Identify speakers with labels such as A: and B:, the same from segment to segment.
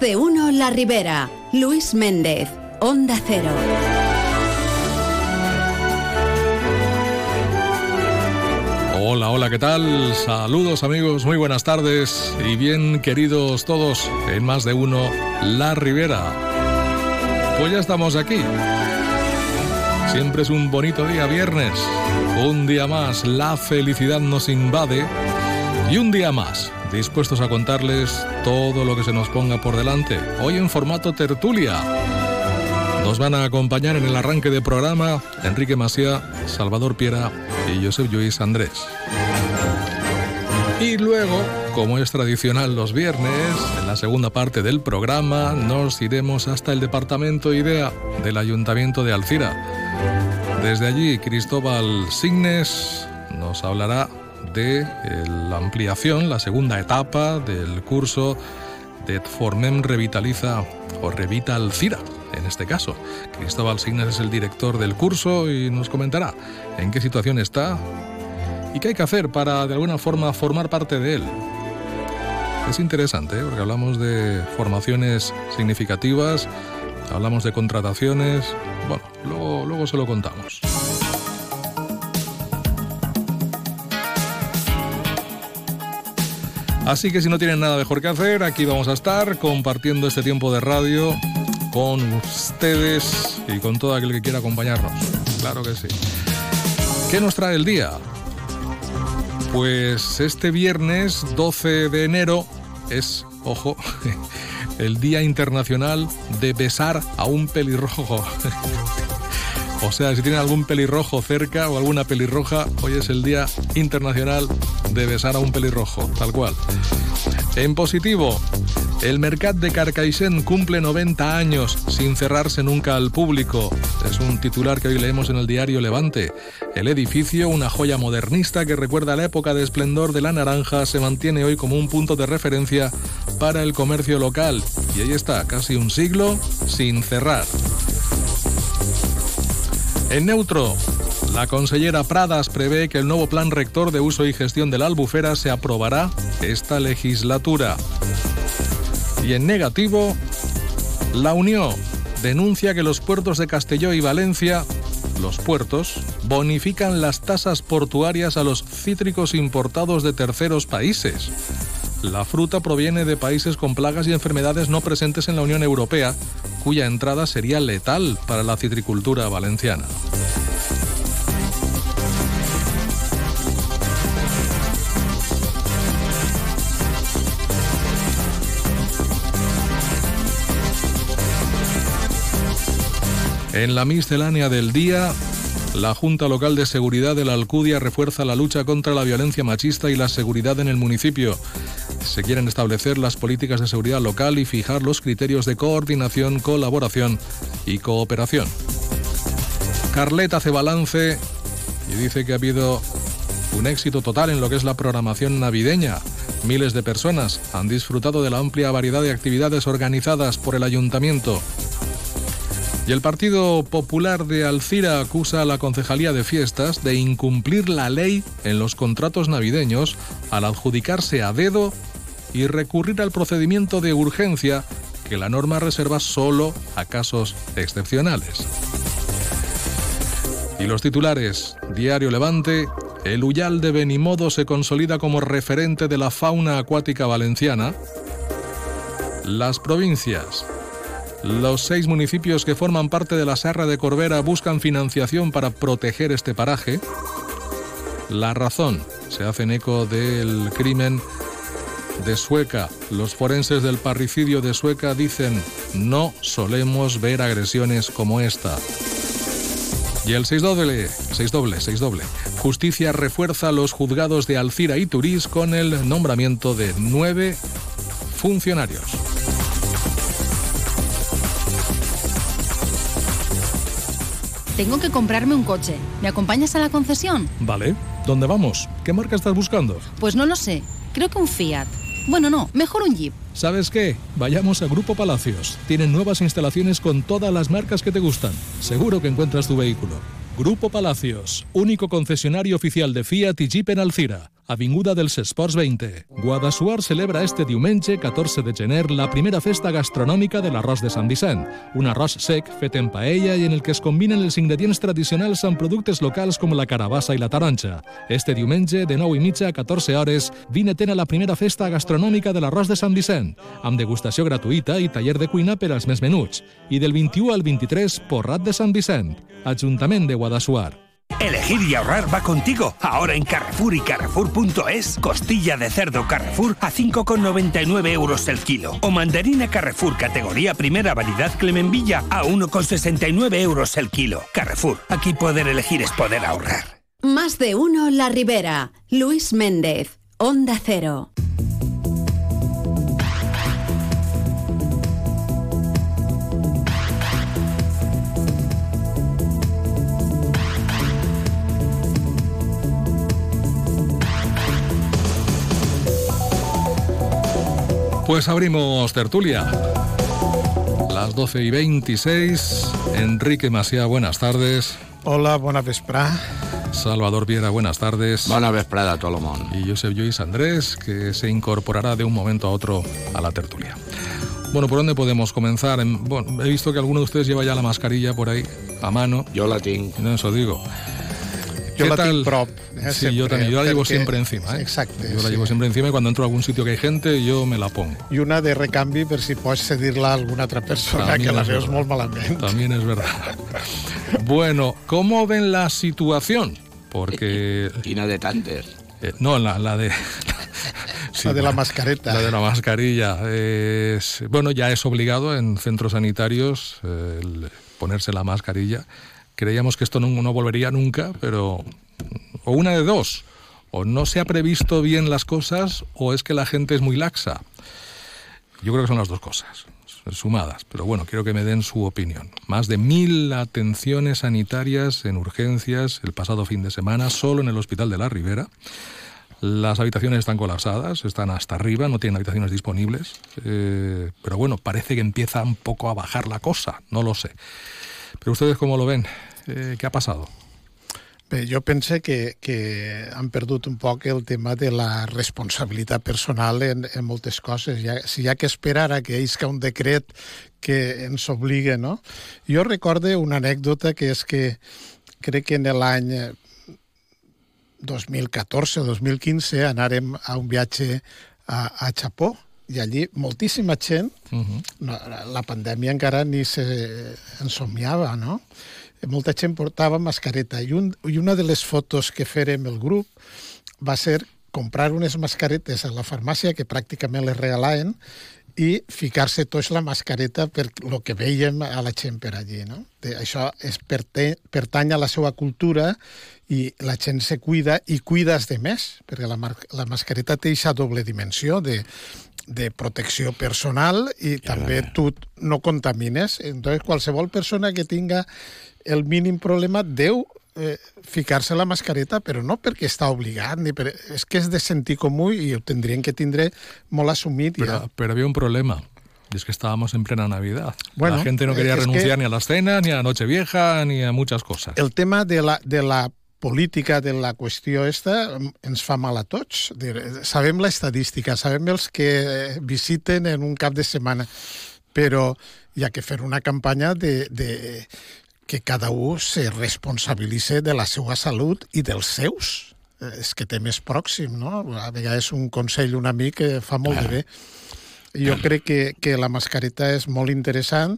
A: De uno La Ribera. Luis Méndez, Onda Cero.
B: Hola, hola, ¿qué tal? Saludos amigos, muy buenas tardes y bien queridos todos en Más de uno La Ribera. Pues ya estamos aquí. Siempre es un bonito día viernes. Un día más, la felicidad nos invade. Y un día más, dispuestos a contarles todo lo que se nos ponga por delante. Hoy en formato tertulia. Nos van a acompañar en el arranque de programa Enrique Masía, Salvador Piera y Josep Lluís Andrés. Y luego, como es tradicional los viernes, en la segunda parte del programa nos iremos hasta el departamento IDEA del Ayuntamiento de Alcira. Desde allí, Cristóbal Signes nos hablará de la ampliación, la segunda etapa del curso de Formem Revitaliza o Revita Alcira en este caso. Cristóbal Signes es el director del curso y nos comentará en qué situación está y qué hay que hacer para de alguna forma formar parte de él. Es interesante ¿eh? porque hablamos de formaciones significativas, hablamos de contrataciones, bueno, luego, luego se lo contamos. Así que si no tienen nada mejor que hacer, aquí vamos a estar compartiendo este tiempo de radio con ustedes y con todo aquel que quiera acompañarnos. Claro que sí. ¿Qué nos trae el día? Pues este viernes 12 de enero es, ojo, el Día Internacional de Besar a un pelirrojo. O sea, si tienen algún pelirrojo cerca o alguna pelirroja, hoy es el Día Internacional de Besar a un pelirrojo, tal cual. En positivo, el Mercat de Carcaixent cumple 90 años sin cerrarse nunca al público. Es un titular que hoy leemos en el diario Levante. El edificio, una joya modernista que recuerda la época de esplendor de la naranja, se mantiene hoy como un punto de referencia para el comercio local. Y ahí está, casi un siglo sin cerrar. En neutro, la consellera Pradas prevé que el nuevo plan rector de uso y gestión de la albufera se aprobará esta legislatura. Y en negativo, la Unión denuncia que los puertos de Castelló y Valencia, los puertos, bonifican las tasas portuarias a los cítricos importados de terceros países. La fruta proviene de países con plagas y enfermedades no presentes en la Unión Europea, cuya entrada sería letal para la citricultura valenciana. En la miscelánea del día, la Junta Local de Seguridad de la Alcudia refuerza la lucha contra la violencia machista y la seguridad en el municipio. Se quieren establecer las políticas de seguridad local y fijar los criterios de coordinación, colaboración y cooperación. Carlet hace balance y dice que ha habido un éxito total en lo que es la programación navideña. Miles de personas han disfrutado de la amplia variedad de actividades organizadas por el ayuntamiento. Y el Partido Popular de Alcira acusa a la Concejalía de Fiestas de incumplir la ley en los contratos navideños al adjudicarse a dedo y recurrir al procedimiento de urgencia que la norma reserva solo a casos excepcionales. Y los titulares, Diario Levante, el Uyal de Benimodo se consolida como referente de la fauna acuática valenciana. Las provincias, los seis municipios que forman parte de la Serra de Corbera buscan financiación para proteger este paraje. La razón se hacen eco del crimen de Sueca. Los forenses del parricidio de Sueca dicen, no solemos ver agresiones como esta. Y el 6 doble, 6 doble, 6 doble. Justicia refuerza los juzgados de Alcira y Turís con el nombramiento de nueve funcionarios.
C: Tengo que comprarme un coche. ¿Me acompañas a la concesión?
B: Vale. ¿Dónde vamos? ¿Qué marca estás buscando?
C: Pues no lo sé. Creo que un Fiat. Bueno, no, mejor un Jeep.
B: ¿Sabes qué? Vayamos a Grupo Palacios. Tienen nuevas instalaciones con todas las marcas que te gustan. Seguro que encuentras tu vehículo. Grupo Palacios, único concesionario oficial de Fiat y Jeep en Alcira. Avinguda dels Esports 20. Guadassuar celebra este diumenge 14 de gener la primera festa gastronòmica de l'arròs de Sant Vicent, un arròs sec fet en paella i en el que es combinen els ingredients tradicionals amb productes locals com la carabassa i la taronja. Este diumenge, de 9 i mitja a 14 hores, vine a la primera festa gastronòmica de l'arròs de Sant Vicent, amb degustació gratuïta i taller de cuina per als més menuts. I del 21 al 23, Porrat de Sant Vicent, Ajuntament de Guadassuar.
D: Elegir y ahorrar va contigo. Ahora en Carrefour y Carrefour.es, costilla de cerdo Carrefour a 5,99 euros el kilo. O mandarina Carrefour categoría primera variedad Clemenvilla a 1,69 euros el kilo. Carrefour, aquí poder elegir es poder ahorrar.
A: Más de uno La Ribera. Luis Méndez, Onda Cero.
B: Pues abrimos tertulia. Las 12 y 26. Enrique Masía, buenas tardes.
E: Hola, buena vesprada.
B: Salvador Viera, buenas tardes.
F: Buena vesprada a todo
B: Y Josep Lluís Andrés, que se incorporará de un momento a otro a la tertulia. Bueno, ¿por dónde podemos comenzar? Bueno, he visto que alguno de ustedes lleva ya la mascarilla por ahí, a mano.
F: Yo la tengo.
B: No, eso digo.
E: Yo la tengo prop.
B: Eh, sí, yo también. Yo la llevo siempre encima. ¿eh?
E: Exacto.
B: Yo la llevo siempre encima y cuando entro a algún sitio que hay gente, yo me la pongo.
E: Y una de recambio por si puedes cedirla a alguna otra persona que la veus muy malamente.
B: También es verdad. bueno, ¿cómo ven la situación? Porque...
F: Tina de Tanter.
B: Eh, no, la, la de...
E: la de la mascareta.
B: La de la mascarilla. Es, bueno, ya es obligado en centros sanitarios ponerse la mascarilla creíamos que esto no, volvería nunca, pero o una de dos, o no se ha previsto bien las cosas o es que la gente es muy laxa. Yo creo que son las dos cosas, sumadas, pero bueno, quiero que me den su opinión. Más de mil atenciones sanitarias en urgencias el pasado fin de semana, solo en el Hospital de la Ribera. Las habitaciones están colapsadas, están hasta arriba, no tienen habitaciones disponibles. Eh, pero bueno, parece que empieza un poco a bajar la cosa, no lo sé. Pero ustedes cómo lo ven? Eh, què ha passat?
E: Bé, jo pense que, que han perdut un poc el tema de la responsabilitat personal en, en moltes coses. Ja, si hi ha que esperar a que isca un decret que ens obligue, no? Jo recorde una anècdota que és que crec que en l'any 2014 o 2015 anàrem a un viatge a, a Japó i allí moltíssima gent, uh -huh. no, la pandèmia encara ni se ensomiava, no? Molta gent portava mascareta i, un, i una de les fotos que fèrem el grup va ser comprar unes mascaretes a la farmàcia que pràcticament les regalaven i ficar-se tots la mascareta per lo que veiem a la gent per allí. No? De, això és pertany a la seva cultura i la gent se cuida i cuides de més, perquè la, la mascareta té aquesta doble dimensió de, de protecció personal i ja, també tu no contamines. Entonces, qualsevol persona que tinga el mínim problema deu eh, ficar-se la mascareta, però no perquè està obligat, ni per... és que és de sentir comú i ho tindrien que tindre molt assumit.
B: Però, ja. però havia un problema. Y es que estábamos en plena Navidad. Bueno, la gente no quería renunciar que... ni a la cena, ni a Nochevieja, ni a muchas cosas.
E: El tema de la, de la política de la qüestió esta ens fa mal a tots. Sabem la estadística, sabem els que visiten en un cap de setmana, però hi ha que fer una campanya de, de que cada un se responsabilitze de la seva salut i dels seus. És que té més pròxim, no? A vegades un consell, un amic, que fa molt de bé. Jo crec que, que la mascareta és molt interessant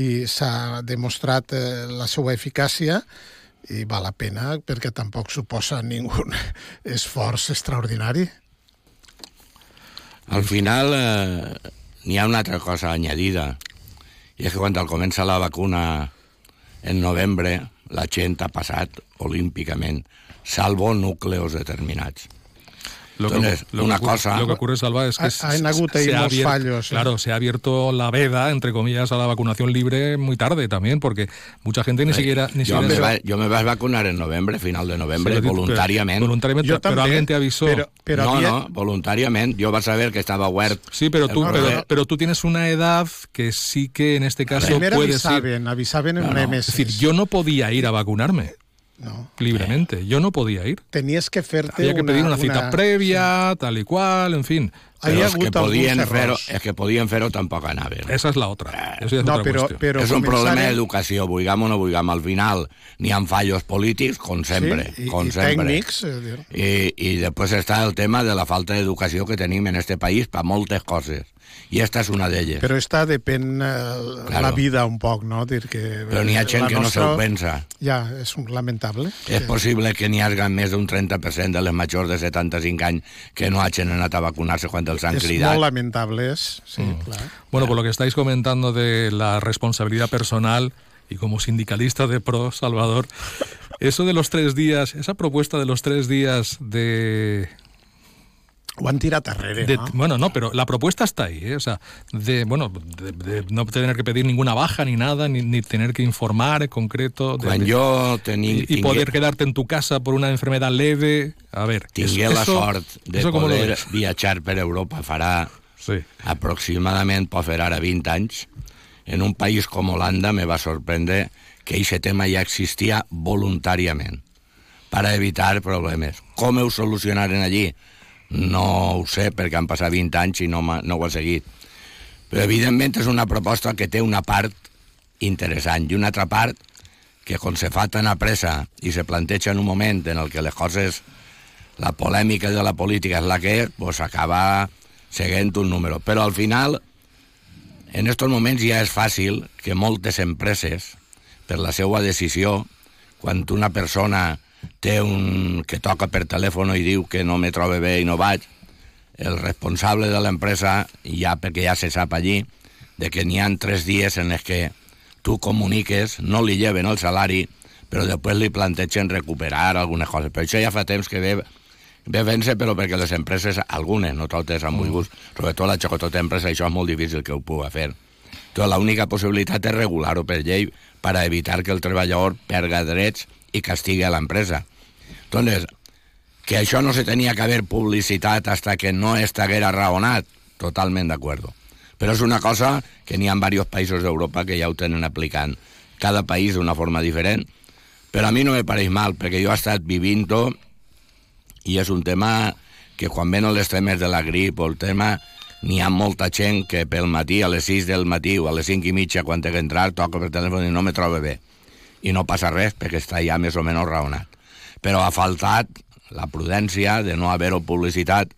E: i s'ha demostrat eh, la seva eficàcia i val la pena perquè tampoc suposa ningú esforç extraordinari.
F: Al final eh, n'hi ha una altra cosa añadida i és que quan comença la vacuna en novembre la gent ha passat olímpicament, salvo núcleos determinats.
B: Lo que, lo una cosa... Lo que ocurre, Salva, es que ha,
E: ha hagut se, ha abierto, fallos.
B: Claro, se ha abierto la veda, entre comillas, a la vacunación libre muy tarde también, porque mucha gente ni siquiera... Ni
F: yo,
B: siquiera
F: me va, yo me vas a vacunar en noviembre, final de noviembre, sí, voluntariamente.
B: Pero, voluntariamente,
E: yo
B: pero
E: también,
B: alguien te avisó.
E: Pero, pero
F: no,
E: había...
F: no, voluntariamente. Yo vas a ver que estaba web.
B: Sí, pero tú, pero, pero, tú tienes una edad que sí que en este caso
E: Primero
B: puedes
E: avisaben,
B: ir...
E: avisaben en no, un MS.
B: Es decir, yo no podía ir a vacunarme.
E: No.
B: libremente. Yo no podía ir.
E: Tenies que fer-te
B: Había que pedir una cita
E: una-
B: prèvia, tal i qual, en fin.
E: Ha
F: els que podien fer-ho
E: errors.
F: és que podien fer-ho tampoc anaven.
B: Esa es la otra. Eso ya es
E: No,
B: otra
E: però,
B: cuestión.
E: però
F: és un problema
E: començaren-
F: d'educació, vulguem o no vulguem. Al final n'hi ha fallos polítics, com sempre.
E: Sí, i,
F: com
E: i
F: sempre.
E: tècnics. eh.
F: I, I després està el tema de la falta d'educació que tenim en este país per moltes coses. I esta és una d'elles.
E: Però esta depèn eh,
F: Claro.
E: la vida un poc, no? Dir que
F: Però n'hi ha gent
E: la
F: que no
E: nostra-
F: se'l pensa.
E: Ja, és un lamentable.
F: És possible que n'hi hagi més d'un 30% de les majors de 75 anys que no hagin anat a vacunar-se quan els han
E: és
F: cridat.
E: molt lamentable, és, sí,
B: Mm.
E: clar.
B: Bueno, por lo que estáis comentando de la responsabilidad personal y como sindicalista de pro, Salvador, eso de los tres días, esa propuesta de los tres días de...
E: Ho han tirat arrere,
B: de-
E: no?
B: Bueno, no, pero la propuesta está ahí, ¿eh? o sea, de, bueno, de, de no tener que pedir ninguna baja ni nada, ni, ni tener que informar en concreto. de-
F: Quan jo teni,
B: y, y poder quedarte en tu casa por una enfermedad leve. A ver,
F: tingué
B: eso-
F: la
B: eso-
F: sort de
B: eso
F: poder viatjar per Europa farà
B: Sí.
F: aproximadament, pot fer ara 20 anys, en un país com Holanda me va sorprendre que aquest tema ja existia voluntàriament per a evitar problemes. Com ho solucionaren allí? No ho sé, perquè han passat 20 anys i no, no ho he seguit. Però, evidentment, és una proposta que té una part interessant i una altra part que, quan se fa tan a pressa i se planteja en un moment en el que les coses, la polèmica de la política és la que és, pues acaba seguint un número. Però al final, en aquests moments ja és fàcil que moltes empreses, per la seva decisió, quan una persona té un, que toca per telèfon i diu que no me trobe bé i no vaig, el responsable de l'empresa, ja perquè ja se sap allí, de que n'hi han tres dies en els que tu comuniques, no li lleven el salari, però després li plantegen recuperar algunes coses. Per això ja fa temps que ve, ve vèncer, però perquè les empreses, algunes, no totes han volgut, sobretot la xocotota empresa, això és molt difícil que ho pugui fer. Entonces, l'única possibilitat és regular-ho per llei per a evitar que el treballador perga drets i castigui a l'empresa. Entonces, que això no se tenia que haver publicitat hasta que no estaguera raonat, totalment d'acord. Però és una cosa que n'hi ha en diversos països d'Europa que ja ho tenen aplicant. Cada país d'una forma diferent. Però a mi no me pareix mal, perquè jo he estat vivint-ho i és un tema que quan venen els temes de la grip o el tema n'hi ha molta gent que pel matí, a les 6 del matí o a les 5 i mitja, quan té que entrar, toca per telèfon i no me troba bé. I no passa res, perquè està ja més o menys raonat. Però ha faltat la prudència de no haver-ho publicitat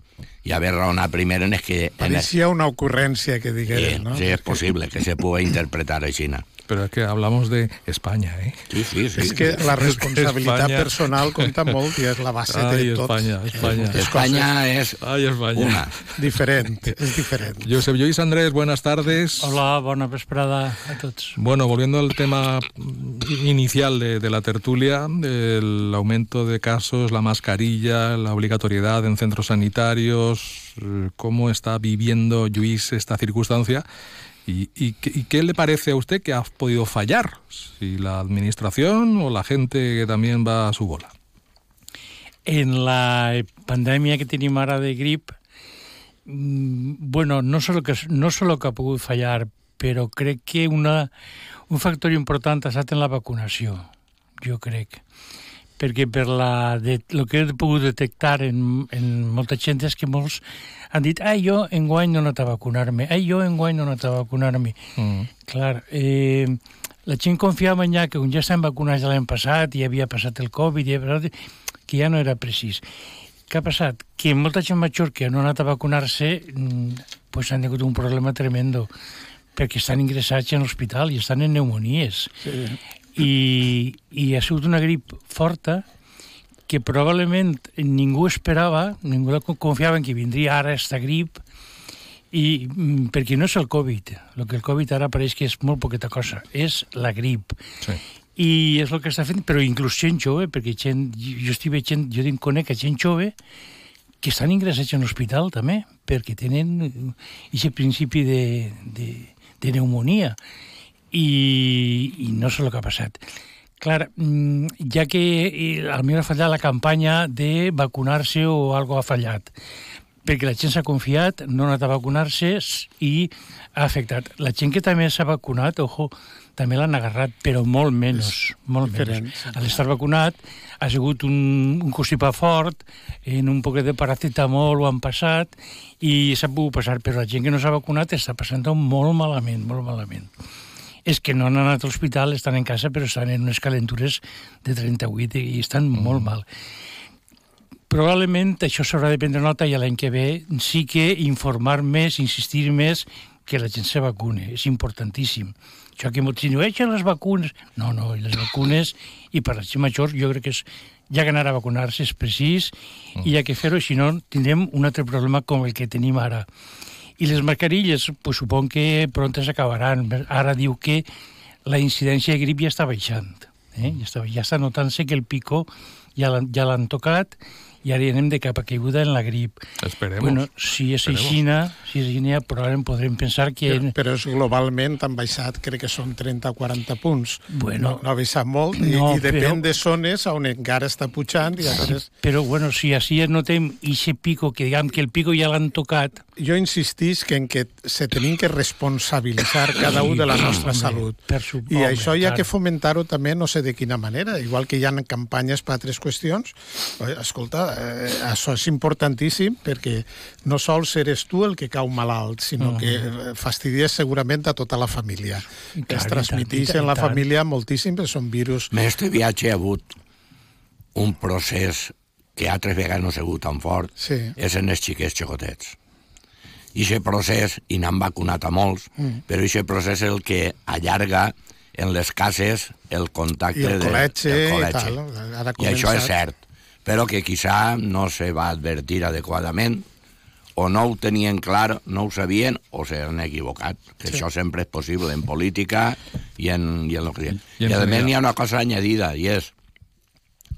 F: i haver raonat primer en el que... En el,
E: Pareixia una ocurrència que
F: sí,
E: digueren, no?
F: sí, és possible que se pugui interpretar així.
B: Pero es que hablamos de España, ¿eh?
F: Sí, sí, sí.
E: És que la responsabilitat
B: España-
E: personal compta molt i és la base
B: Ai,
E: de tot.
B: Espanya, Espanya.
E: Moltes
F: Espanya és
B: Ay, España.
F: una.
E: Diferent, és diferent.
B: Josep Lluís Andrés, buenas tardes.
G: Hola, bona vesprada a tots.
B: Bueno, volviendo al tema inicial de, de la tertulia, el aumento de casos, la mascarilla, la obligatoriedad en centros sanitarios, eh, ¿cómo está viviendo Lluís esta circunstancia? ¿Y, qué- le parece a usted que ha podido fallar? ¿Si la administración o la gente que también va a su bola?
G: En la pandèmia que tenim ara de grip, mm, bueno, no solo que, no solo que ha pogut fallar, però crec que una, un factor important ha estat en la vacunació, jo crec. Perquè per la, de, el que he pogut detectar en, en molta gent és que molts han dit ai, jo enguany no he anat a vacunar-me, ai, jo enguany no he anat a vacunar-me.
B: Mm.
G: Clar, eh, la gent confiava en ja que com ja estan vacunats l'any passat i havia passat el Covid, i havia passat, que ja no era precís. Què ha passat? Que molta gent major que no ha anat a vacunar-se mm, pues han tingut un problema tremendo perquè estan ingressats en l'hospital i estan en pneumonies. Sí. I, I ha sigut una grip forta que probablement ningú esperava, ningú confiava en que vindria ara esta grip, i mm, perquè no és el Covid, el que el Covid ara pareix que és molt poqueta cosa, és la grip.
B: Sí.
G: I és el que està fent, però inclús gent jove, perquè gent, jo estic veient, jo tinc conec a gent jove que estan ingressats en l'hospital també, perquè tenen aquest principi de, de, de pneumonia. I, I no sé el que ha passat. Clar, mm, ja que eh, a mi ha fallat la campanya de vacunar-se o algo ha fallat, perquè la gent s'ha confiat, no ha anat a vacunar-se i ha afectat. La gent que també s'ha vacunat, ojo, també l'han agarrat, però molt menys, molt
E: diferent,
G: menys. A l'estar vacunat ha sigut un, un constipat fort, en un poquet de paracetamol ho han passat i s'ha pogut passar, però la gent que no s'ha vacunat està passant molt malament, molt malament. És que no han anat a l'hospital, estan en casa, però estan en unes calentures de 38 i estan mm. molt mal probablement això s'haurà de prendre nota i l'any que ve sí que informar més, insistir més que la gent se vacune, és importantíssim. Això que molts diuen, "Eixa les vacunes... No, no, i les vacunes, i per la gent major, jo crec que és, ja que anar a vacunar-se és precís, mm. i ha que fer-ho, si no tindrem un altre problema com el que tenim ara. I les mascarilles, pues, supon que prontes acabaran. Ara diu que la incidència de grip ja està baixant. Eh? Ja, està, ja està notant-se que el pico ja l'han ja tocat i ara hi anem de cap a caiguda en la grip.
B: Esperemos.
G: Bueno, si és
B: Esperemos.
G: aixina, si és aixina, probablement podrem pensar que...
E: Però, però és globalment han baixat, crec que són 30 o 40 punts.
G: Bueno.
E: no, no ha baixat molt, i,
G: No,
E: i depèn
G: però-
E: de zones on encara està pujant i altres...
G: Però, bueno, si així notem ixe pico, que diguem que el pico ja l'han tocat,
E: Jo insistís que en que se tenim que responsabilitzar cada un de la nostra
G: Home,
E: salut.
G: per su-
E: I
G: home,
E: això hi ha
G: clar.
E: que fomentar-ho també, no sé de quina manera, igual que hi ha campanyes per altres qüestions. Escolta, eh, això és importantíssim perquè no sols eres tu el que cau malalt, sinó que eh, fastidies segurament a tota la família.
G: I
E: Que es
G: i
E: transmiteix
G: i tant,
E: en la
G: i tant.
E: família moltíssim, perquè són virus...
F: En este viatge ha hagut un procés que altres vegades no ha sigut tan fort,
E: Sí.
F: és en els xiquets xicotets. I aquest procés, i n'han vacunat a molts, mm. però aquest procés és el que allarga en les cases el contacte
E: I el
F: de,
E: col·legi
F: del
E: i
F: col·legi.
E: tal. Ara ha
F: I això és cert, però que quizà no se va advertir adequadament, o no ho tenien clar, no ho sabien, o s'han equivocat. Que sí. això sempre és possible en política i en, i en lo que...
B: I
F: I, a més n'hi ha una cosa añadida, i és,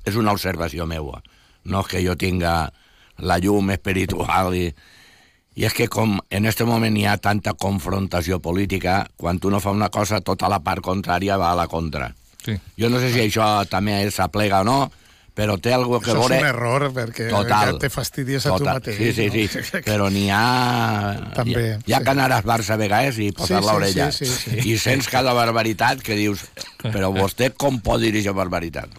F: és una observació meua. No és que jo tinga la llum espiritual i... I és que com en aquest moment hi ha tanta confrontació política, quan tu no fa una cosa, tota la part contrària va a la contra.
B: Sí.
F: Jo no sé si això també s'aplega o no, però té alguna que
E: Això és
F: veure...
E: un error, perquè
F: Total.
E: ja te fastidies a tu mateix.
F: Sí, sí, sí,
E: no?
F: però n'hi ha...
E: També,
F: hi ha, hi ha
E: sí.
F: que anar bars a vegades i posar
E: Sí, sí,
F: l'orella.
E: sí, sí, sí.
F: I sents cada barbaritat que dius, però vostè com pot dir aquesta barbaritat?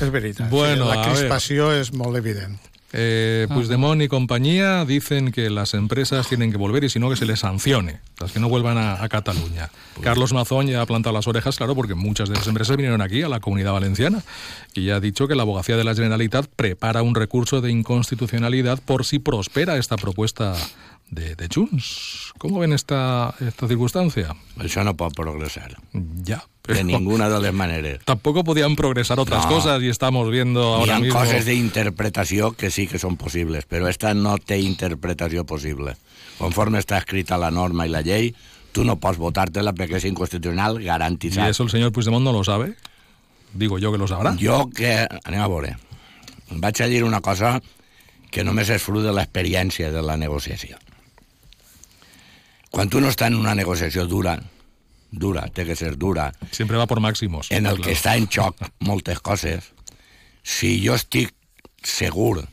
E: És veritat.
B: Bueno,
E: sí,
B: a
E: la crispació és molt evident.
B: Eh, Puigdemont y compañía dicen que las empresas tienen que volver y si no que se les sancione, las que no vuelvan a, a Cataluña. Carlos Mazón ya ha plantado las orejas, claro, porque muchas de esas empresas vinieron aquí, a la comunidad valenciana, y ya ha dicho que la abogacía de la Generalitat prepara un recurso de inconstitucionalidad por si prospera esta propuesta de, de Junts. ¿Cómo ven esta, esta circunstancia?
F: Això no pot progressar,
B: Ya,
F: de ninguna de les maneres.
B: Tampoco podían progresar otras
F: No.
B: cosas y estamos viendo
F: Hi
B: ahora
F: ha
B: mismo...
F: coses d'interpretació que sí que són possibles, però esta no té interpretació possible. Conforme està escrita la norma i la llei, tu no pots votar-te-la perquè és inconstitucional
B: ¿Y
F: garantitzat.
B: eso el señor Puigdemont no lo sabe? Digo yo que lo sabrá.
F: Jo que... Anem a veure. Vaig a dir una cosa que només és fruit de l'experiència de la negociació. Quan tu no estàs en una negociació dura, dura, té que ser dura,
B: Siempre va por máximos.
F: en el
B: Claro.
F: que està en xoc moltes coses, si jo estic segur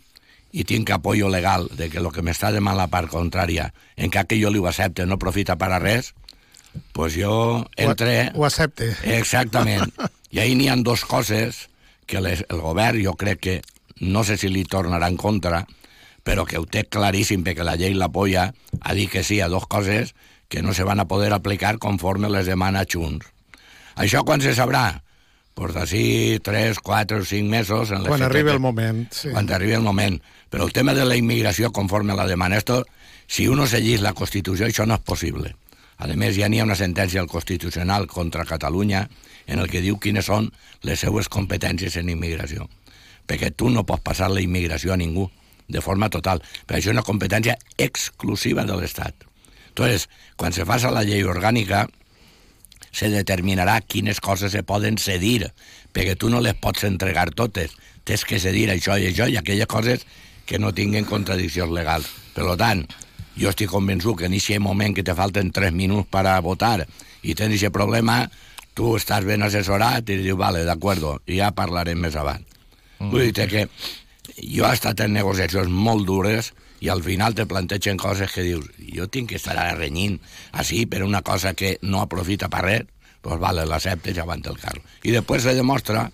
F: i tinc apoyo legal de que el que m'està demanant la part contrària, en cap que jo li ho accepte, no profita per a res, pues jo entre...
E: Ho, ho accepte.
F: Exactament. I ahir n'hi ha dos coses que les, el govern jo crec que no sé si li tornarà en contra, però que ho té claríssim perquè la llei l'apoya a dir que sí a dos coses que no se van a poder aplicar conforme les demana Junts. Això quan se sabrà? Pues d'ací 3, 4 o 5 mesos... En
E: Quan arribi el moment. Sí.
F: quan arribi el moment. Però el tema de la immigració conforme la demana, esto, si uno seguís la Constitució, això no és possible. A més, ja n'hi ha una sentència al Constitucional contra Catalunya en el que diu quines són les seues competències en immigració. Perquè tu no pots passar la immigració a ningú, de forma total. Però això és una competència exclusiva de l'Estat. Entonces, quan se faça la llei orgànica, se determinarà quines coses se poden cedir, perquè tu no les pots entregar totes. Tens que cedir això i això i aquelles coses que no tinguen contradiccions legals. Per tant, jo estic convençut que en aquest moment que te falten 3 minuts per a votar i tens aquest problema, tu estàs ben assessorat i dius, vale, d'acord, ja parlarem més avant. Mm. Vull dir que jo he estat en negociacions molt dures i al final te plantegen coses que dius jo tinc que estar ara renyint així per una cosa que no aprofita per res, doncs vale, l'acceptes i aguanta el carro. I després se demostra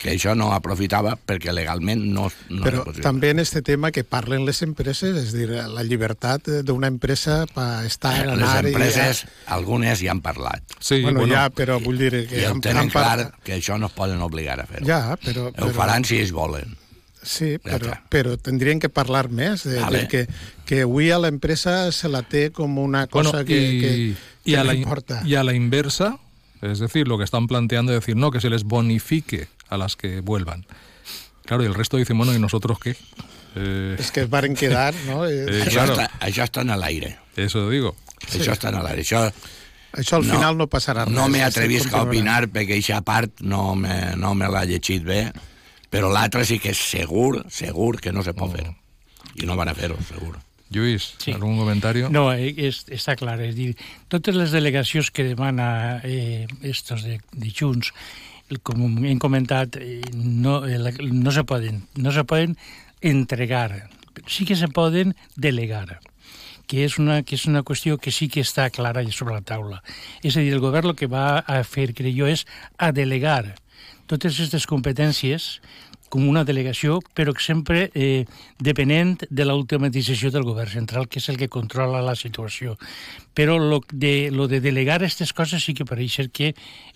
F: que això no aprofitava perquè legalment no, no
E: Però també en este tema que parlen les empreses, és a dir, la llibertat d'una empresa per estar,
F: les
E: anar...
F: empreses, algunes ja han parlat.
B: Sí,
E: bueno,
B: bueno,
E: ja, però vull dir que...
F: I
E: han-
F: en tenen
E: han
F: clar que això no es poden obligar a fer-ho.
E: Ja, però...
F: Ho faran si ells volen.
E: Sí, però, però tindrien que parlar més de,
F: Vale.
E: de que, que avui a l'empresa se la té com una cosa
B: Bueno,
E: que,
B: y,
E: que,
B: y
E: que
B: a
E: no
B: la,
E: importa.
B: y a la inversa, es decir, lo que están planteando es decir, no, que se les bonifique a las que vuelvan. Claro, y el resto dicen, bueno, ¿y nosotros qué? Eh,
E: És que es varen quedar, no? Eh,
B: Eh,
F: Això,
B: claro.
F: està, això està en l'aire.
B: eso digo.
F: Sí. Això està en l'aire. Això
E: Això al final no passarà res.
F: No m'he atrevisc a opinar perquè aquesta part no me, no me l'ha llegit bé, però l'altra sí que és segur, segur que no se pot fer. I no van a fer-ho, segur.
B: Lluís,
G: Sí.
B: ¿algún comentario?
G: No, eh, és, està clar, és dir, totes les delegacions que demana eh, estos de, de Junts, el- com hem comentat, eh, no, eh, no, se poden, no se poden entregar, sí que se poden delegar que és, una, que és una qüestió que sí que està clara i sobre la taula. És a dir, el govern el que va a fer, crec jo, és a delegar totes aquestes competències com una delegació, però sempre eh, depenent de l'automatització del govern central, que és el que controla la situació. Però lo de, lo de delegar aquestes coses sí que pareix que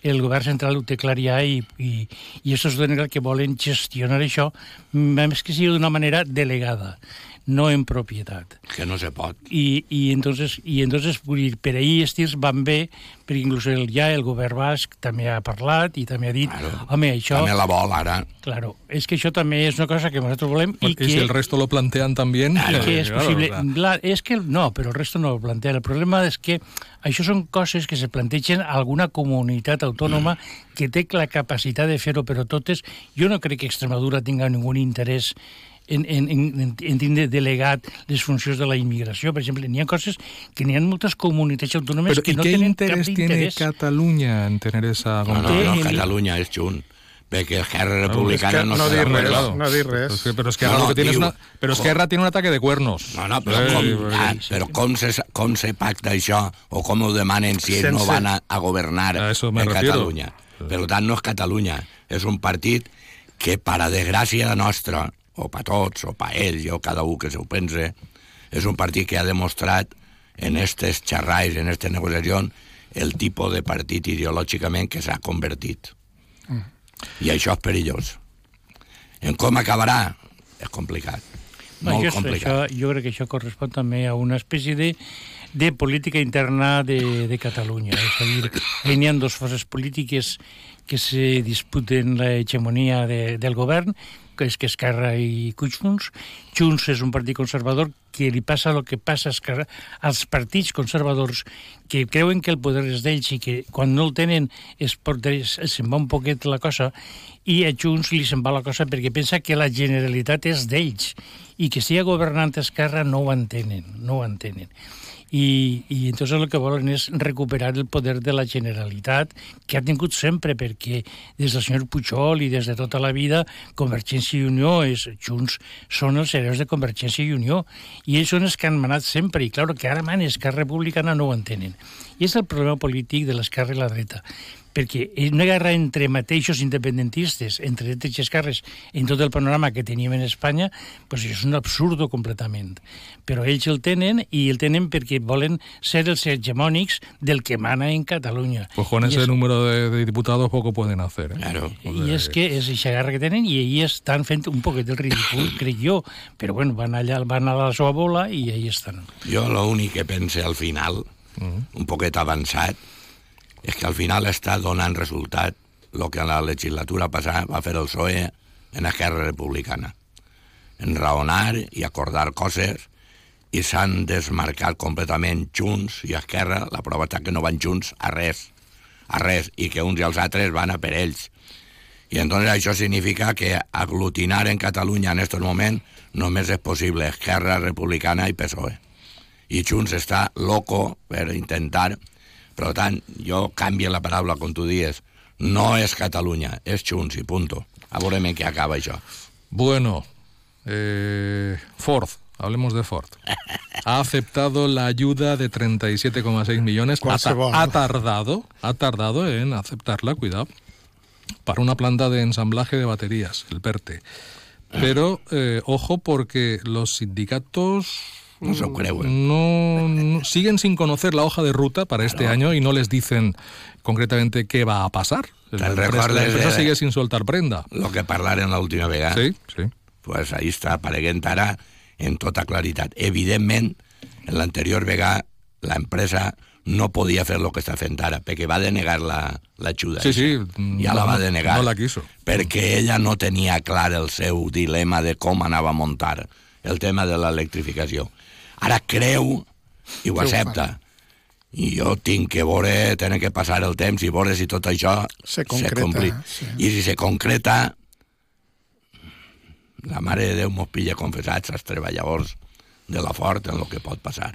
G: el govern central ho té clar ja i, i, i estos donen que volen gestionar això, més que sigui d'una manera delegada, no en propietat
F: Que no se pot.
G: y, y entonces y entonces vull dir, per ahir estirs van bé perquè inclús el, ja el govern basc també ha parlat i també ha dit
F: Claro.
G: home, això,
F: També la vol ara.
G: claro, és que això també és una cosa que nosaltres volem
B: Y,
G: i que,
B: si el resto lo plantean también...
G: i
B: eh,
G: que és
B: claro,
G: possible.
B: claro.
G: Clar, és que, no, però el resto no ho plantea. El problema és que això són coses que se plantegen a alguna comunitat autònoma que té la capacitat de fer-ho, però totes... Jo no crec que Extremadura tinga ningú interès en, en, en, en tindre delegat les funcions de la immigració. Per exemple, n'hi ha coses que n'hi ha moltes comunitats autònomes
B: Pero,
G: que
B: ¿Y
G: no tenen
B: interés
G: cap
B: tiene
G: interès.
B: Cataluña en tener esa
F: No, no, no,
G: en-
F: Catalunya és junt. Perquè Esquerra Republicana
E: és que
F: no,
E: no dir res, no dir res.
B: Pero es que, pero es que
F: No, no,
B: lo que tiene es
F: digo,
B: una... Pero es que Guerra tiene un ataque de cuernos.
F: No, no, però,
B: Eh,
F: com,
B: eh,
F: ah, però com, se, com se pacta això o com ho demanen si ells no van a, a governar
B: A eso me
F: en. Catalunya? Per tant, no és Catalunya, és un partit que, per a desgràcia nostra, o per tots, o per ells, o cada un que s'ho pense, és un partit que ha demostrat en aquestes xerrais, en aquestes negociacions, el tipus de partit ideològicament que s'ha convertit. I això és perillós. En com acabarà? És complicat. Molt
G: això,
F: complicat.
G: Això, jo crec que això correspon també a una espècie de, de política interna de, de Catalunya. És a dir, n'hi ha dues forces polítiques que se disputen l'hegemonia de, del govern, que és que Esquerra i Junts. Junts és un partit conservador que li passa el que passa Esquerra, als partits conservadors que creuen que el poder és d'ells i que quan no el tenen es se'n va un poquet la cosa i a Junts li se'n va la cosa perquè pensa que la Generalitat és d'ells i que sigui governant Esquerra no ho entenen, no ho entenen. I, i entonces el que volen és recuperar el poder de la Generalitat que ha tingut sempre, perquè des del senyor Pujol i des de tota la vida Convergència i Unió, és, Junts són els hereus de Convergència i Unió. I ells són els que han manat sempre. I clar que ara man Esquerra Republicana no ho entenen. I és el problema polític de l'esquerra i la dreta perquè és una guerra entre mateixos independentistes, entre dretes i esquerres, en tot el panorama que teníem en Espanya, pues és un absurdo completament. Però ells el tenen, i el tenen perquè volen ser els hegemònics del que mana en Catalunya.
B: Pues con ese
G: és-
B: número de, de diputados poco pueden hacer. ¿eh?
F: Claro.
G: i és que és aquesta guerra que tenen i ahir estan fent un poquet del ridícul, crec jo. Però bueno, van allà, van a la seva bola i ahí estan.
F: Jo l'únic que pense al final, un poquet avançat, és que al final està donant resultat el que en la legislatura passada va fer el PSOE en Esquerra Republicana. Enraonar i acordar coses i s'han desmarcat completament Junts i Esquerra. La prova està que no van junts a res, a res, i que uns i els altres van a per ells. I entonces això significa que aglutinar en Catalunya en aquest moment només és possible Esquerra Republicana i PSOE. I Junts està loco per intentar, per tant, jo canvio la paraula com tu dies, no és Catalunya, és Junts i punto. A veurem en què acaba això.
B: Bueno, eh, Ford, hablemos de Ford. Ha aceptado la ayuda de 37,6 millones. Ha, ta-
E: Qualsevol.
B: ha tardado, ha tardado en aceptarla, cuidado, para una planta de ensamblaje de baterías, el PERTE. Pero, eh, ojo, porque los sindicatos
F: No s'ho creuen.
B: no, no- siguen sin conocer la hoja de ruta para este año y no les dicen concretamente qué va a pasar. La empresa, la empresa sigue sin soltar prenda.
F: El que parlaren l'última vegada.
B: Sí, sí.
F: pues ahí està apareguent ara en tota claritat. Evidentment, en l'anterior vegada l'empresa no podia fer el que està fent ara, perquè va denegar la- l'ajuda.
B: Sí, sí,
F: Ja la
B: no-
F: va denegar.
B: no la quiso.
F: Perquè ella no tenia clar el seu dilema de com anava a muntar el tema de l'electrificació. Ara creu i ho accepta. I jo tinc que veure, tenen que passar el temps i veure si tot això
E: Se concreta,
F: compli.
E: sí.
F: I si se concreta, la Mare de Déu mos pilla confessats als treballadors de la Fort en el que pot passar.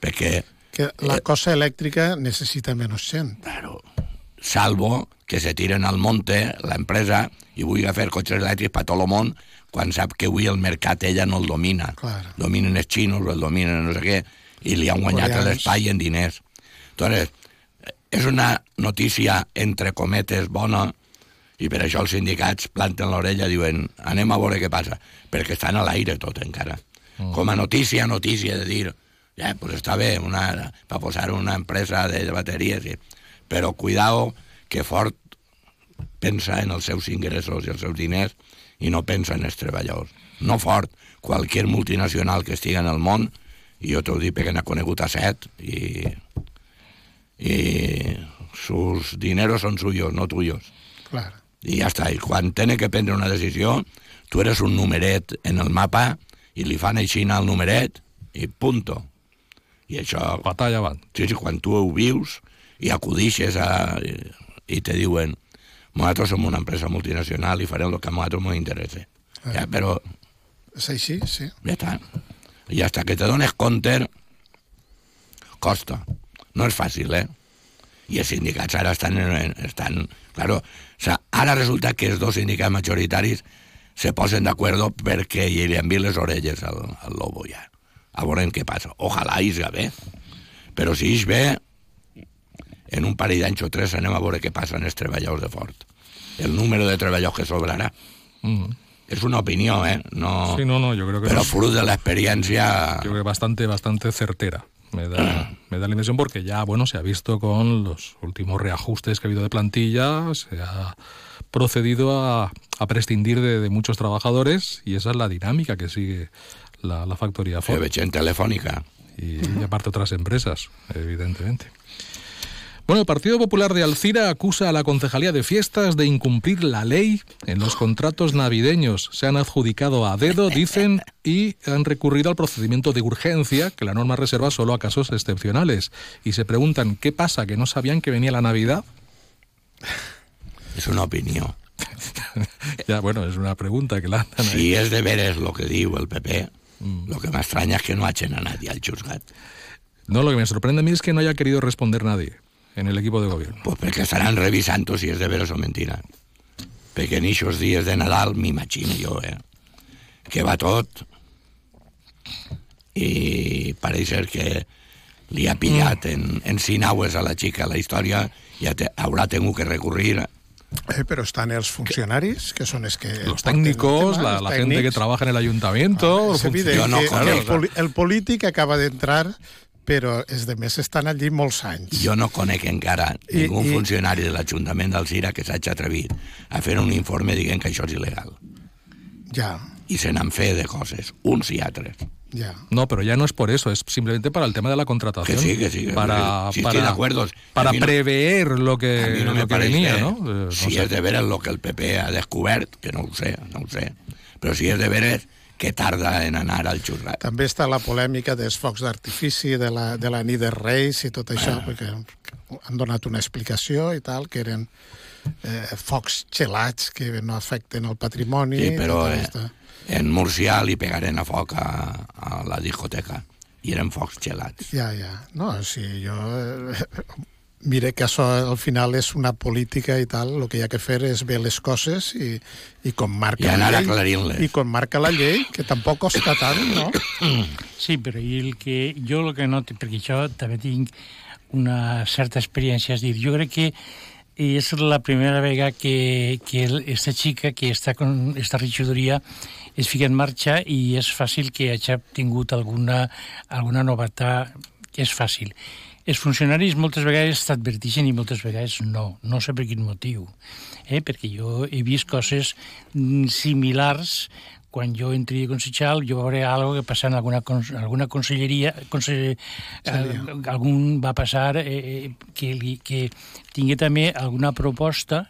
F: Perquè,
E: Que la cosa elèctrica necessita menys gent.
F: claro, salvo que se tiren al monte l'empresa i vulgui fer cotxes elèctrics per tot el món quan sap que avui el mercat ella no el domina.
E: Claro.
F: Dominen els xinos el dominen no sé què i li han guanyat l'espai en diners. Entonces, és una notícia, entre cometes, bona, i per això els sindicats planten l'orella i diuen anem a veure què passa, perquè estan a l'aire tot encara. Mm. Com a notícia, notícia de dir ja, pues està bé, una, per posar una empresa de, bateries, sí. però cuidao que Ford pensa en els seus ingressos i els seus diners i no pensa en els treballadors. No Ford, qualsevol multinacional que estigui en el món, i jo t'ho dic perquè n'ha conegut a set, i, i sus dineros son suyos, no tuyos.
E: Clar.
F: I ja està, i quan tenen que prendre una decisió, tu eres un numeret en el mapa i li fan així al numeret i punto. I això,
B: Batalla van.
F: sí, sí, quan tu ho vius i acudixes a, i te diuen nosaltres som una empresa multinacional i farem el que a nosaltres ens interessa. Ja, però
E: És així, sí.
F: ja està. I hasta que te dones compte, costa. No és fàcil, eh? I els sindicats ara estan... en- estan claro, o sea, ara resulta que els dos sindicats majoritaris se posen d'acord perquè li envien les orelles al, al lobo ja. A què passa. Ojalà isga bé. Però si ix bé, en un parell d'anys o tres anem a veure què passa en els treballadors de Ford. El número de treballadors que sobrarà.
B: Mm.
F: És una opinió, eh? No...
B: Sí, no, no, yo creo que
F: Pero
B: es-
F: fruto de la experiencia...
B: yo creo que bastante, bastante certera. Me da, me da la impresión porque ya, bueno, se ha visto con los últimos reajustes que ha habido de plantilla, se ha procedido a, a prescindir de, de muchos trabajadores y esa es la dinámica que sigue la, la factoría Ford
F: telefònica.
B: y, y aparte otras empresas, evidentemente. Bueno, el Partido Popular de Alcira acusa a la Concejalía de Fiestas de incumplir la ley en los contratos navideños. Se han adjudicado a dedo, dicen, y han recurrido al procedimiento de urgencia que la norma reserva solo a casos excepcionales. Y se preguntan, ¿qué pasa? ¿Que no sabían que venía la Navidad?
F: És una opinió.
B: ya, bueno, es una pregunta que la andan ahí.
F: Si és de veres el que diu el PP, lo que m'estranya és que no hagin anat ja al juzgat.
B: No, lo que me sorprende a mí es que no haya querido responder nadie en el equipo de gobierno.
F: Pues perquè estaran revisant si és de veres o mentira. Perquè en aquests dies de Nadal m'imagino jo, eh? Que va tot i pareix ser que li ha pillat en, en cinaues a la xica la història i ja te, haurà tingut que recurrir
E: Eh, però estan els funcionaris, que són els que...
B: Los
E: porten el
B: técnicos,
E: tema,
B: la,
E: els
B: la gente que
E: tècnics.
B: trabaja en el ayuntamiento.
E: És
B: los
E: evident
F: Jo no conec.
E: el, poli el polític acaba d'entrar, però els de més estan allí molts anys.
F: Jo no conec encara
E: I-
F: ningú
E: i-
F: funcionari de l'Ajuntament d'Alzira que s'hagi atrevit a fer un informe dient que això és il·legal.
E: Ja,
F: I se n'han fet de coses, uns i altres.
E: ja.
B: No, pero ya no es por eso, es simplemente para el tema de la contratación.
F: Que sí, que sí, que
B: Para,
F: sí,
B: para,
F: de acuerdo.
B: para
F: A mí no-
B: prever lo que,
F: mi no me
B: lo que venía,
F: bé.
B: ¿no? Eh, no
F: si
B: sé.
F: és de veres el que el PP ha descobert, que no ho sé, no ho sé, però si és de veres que tarda en anar al xurrat.
E: També està la polèmica dels focs d'artifici, de, la, de la nit de Reis i tot això,
F: Ah.
E: perquè han donat una explicació i tal, que eren eh, focs gelats que no afecten el patrimoni.
F: Sí, però
E: tot
F: eh, en Murcià li pegaren a foc a, a la discoteca i eren focs gelats.
E: Ja, ja. No, sí, jo... Eh, Mira que això al final és una política i tal, el que hi ha que fer és ver les coses i, i com marca
F: I anar
E: la llei. I com marca la llei, que tampoc costa tant, no?
G: Sí, però i el que, jo el que noto, perquè això també tinc una certa experiència, és dir, jo crec que és la primera vegada que, que aquesta xica, que està con esta regidoria, es fica en marxa i és fàcil que hagi tingut alguna, alguna novetat, que és fàcil. Els funcionaris moltes vegades t'advertixen i moltes vegades no, no sé per quin motiu, eh? perquè jo he vist coses mm, similars. Quan jo entri a Consellal, jo veuré algo que passa en alguna, alguna conselleria, conse eh, algun va passar eh, que, li, que tingué també alguna proposta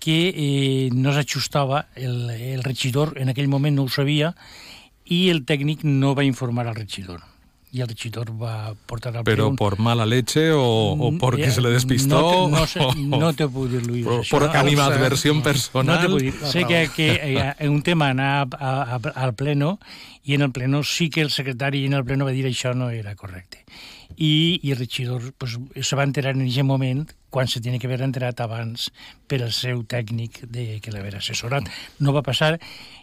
G: que eh, no s'ajustava, el, el regidor. En aquell moment no ho sabia i el tècnic no va informar al regidor y el regidor va portar al
B: ¿Pero por mala leche o, o porque
G: Eh,
B: se le despistó?
G: No te, no, sé, no te puc dir, Luis.
B: por,
G: això.
B: por animadversión
G: No te
B: personal.
G: puc dir. Sé que, que eh, en un tema anar a, a, al pleno i en el pleno sí que el secretari en el pleno va dir això no era correcte. I, i el regidor pues, se va enterar en aquest moment quan se tenia que haver enterat abans per al seu tècnic de, que l'haver assessorat. No va passar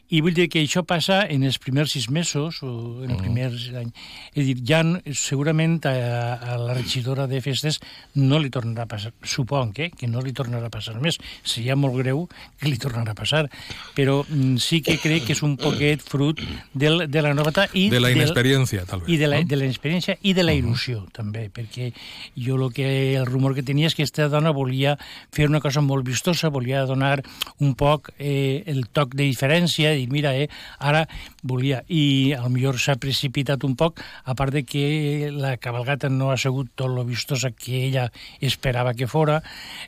G: i vull dir que això passa en els primers sis mesos o en el primer any. És dir, ja segurament a, a la regidora de festes no li tornarà a passar, suponc eh, que no li tornarà a passar més. Seria molt greu que li tornarà a passar, però mm, sí que crec que és un poquet fruit del, de la novetat i
B: De la inexperiencia, tal vez.
G: i de la,
B: ¿no?
G: de la experiència i de la il·lusió, també, perquè jo lo que, el rumor que tenia és que aquesta dona volia fer una cosa molt vistosa, volia donar un poc eh, el toc de diferència, dir, mira, eh, ara volia, i al millor s'ha precipitat un poc, a part de que la cabalgata no ha sigut tot lo vistosa que ella esperava que fora,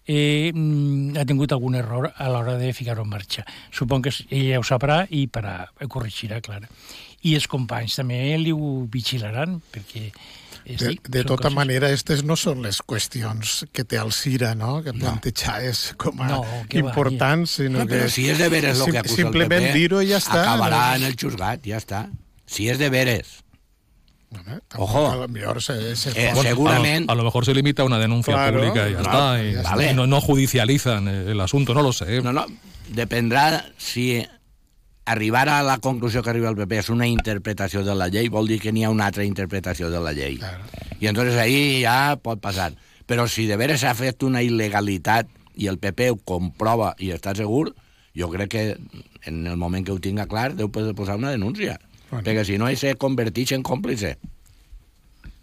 G: eh, mm, ha tingut algun error a l'hora de ficar-ho en marxa. Suponc que ella ho sabrà i para, ho corregirà, clar. I els companys també li ho vigilaran, perquè...
E: De, de tota
G: coses-
E: manera, aquestes no són les qüestions que té el Cira, no? que plantejaves com a
G: No, que va,
E: sinó
F: No,
E: que...
F: però si és de veres el que acusa el
E: Simplement
F: PP,
E: dir-ho i ja està.
F: acabarà
E: no?
F: en el xusgat, ja està. Si és de veres.
E: Home, tampoc
F: Ojo.
E: A lo millor se, se
F: Eh,
E: pot-
F: segurament...
B: A lo, a lo mejor se limita a una denuncia
E: Claro,
B: pública y ya
F: no,
B: está. Y,
E: ya
F: está.
B: y no, no judicializan el asunto, no lo sé.
F: No, no, dependrà si arribar a la conclusió que arriba el PP és una interpretació de la llei, vol dir que n'hi ha una altra interpretació de la llei.
E: Claro.
F: I entonces ahí ja pot passar. Però si de veres s'ha fet una il·legalitat i el PP ho comprova i està segur, jo crec que en el moment que ho tinga clar deu poder posar una denúncia.
E: Bueno.
F: Perquè si no, ell se converteix en còmplice.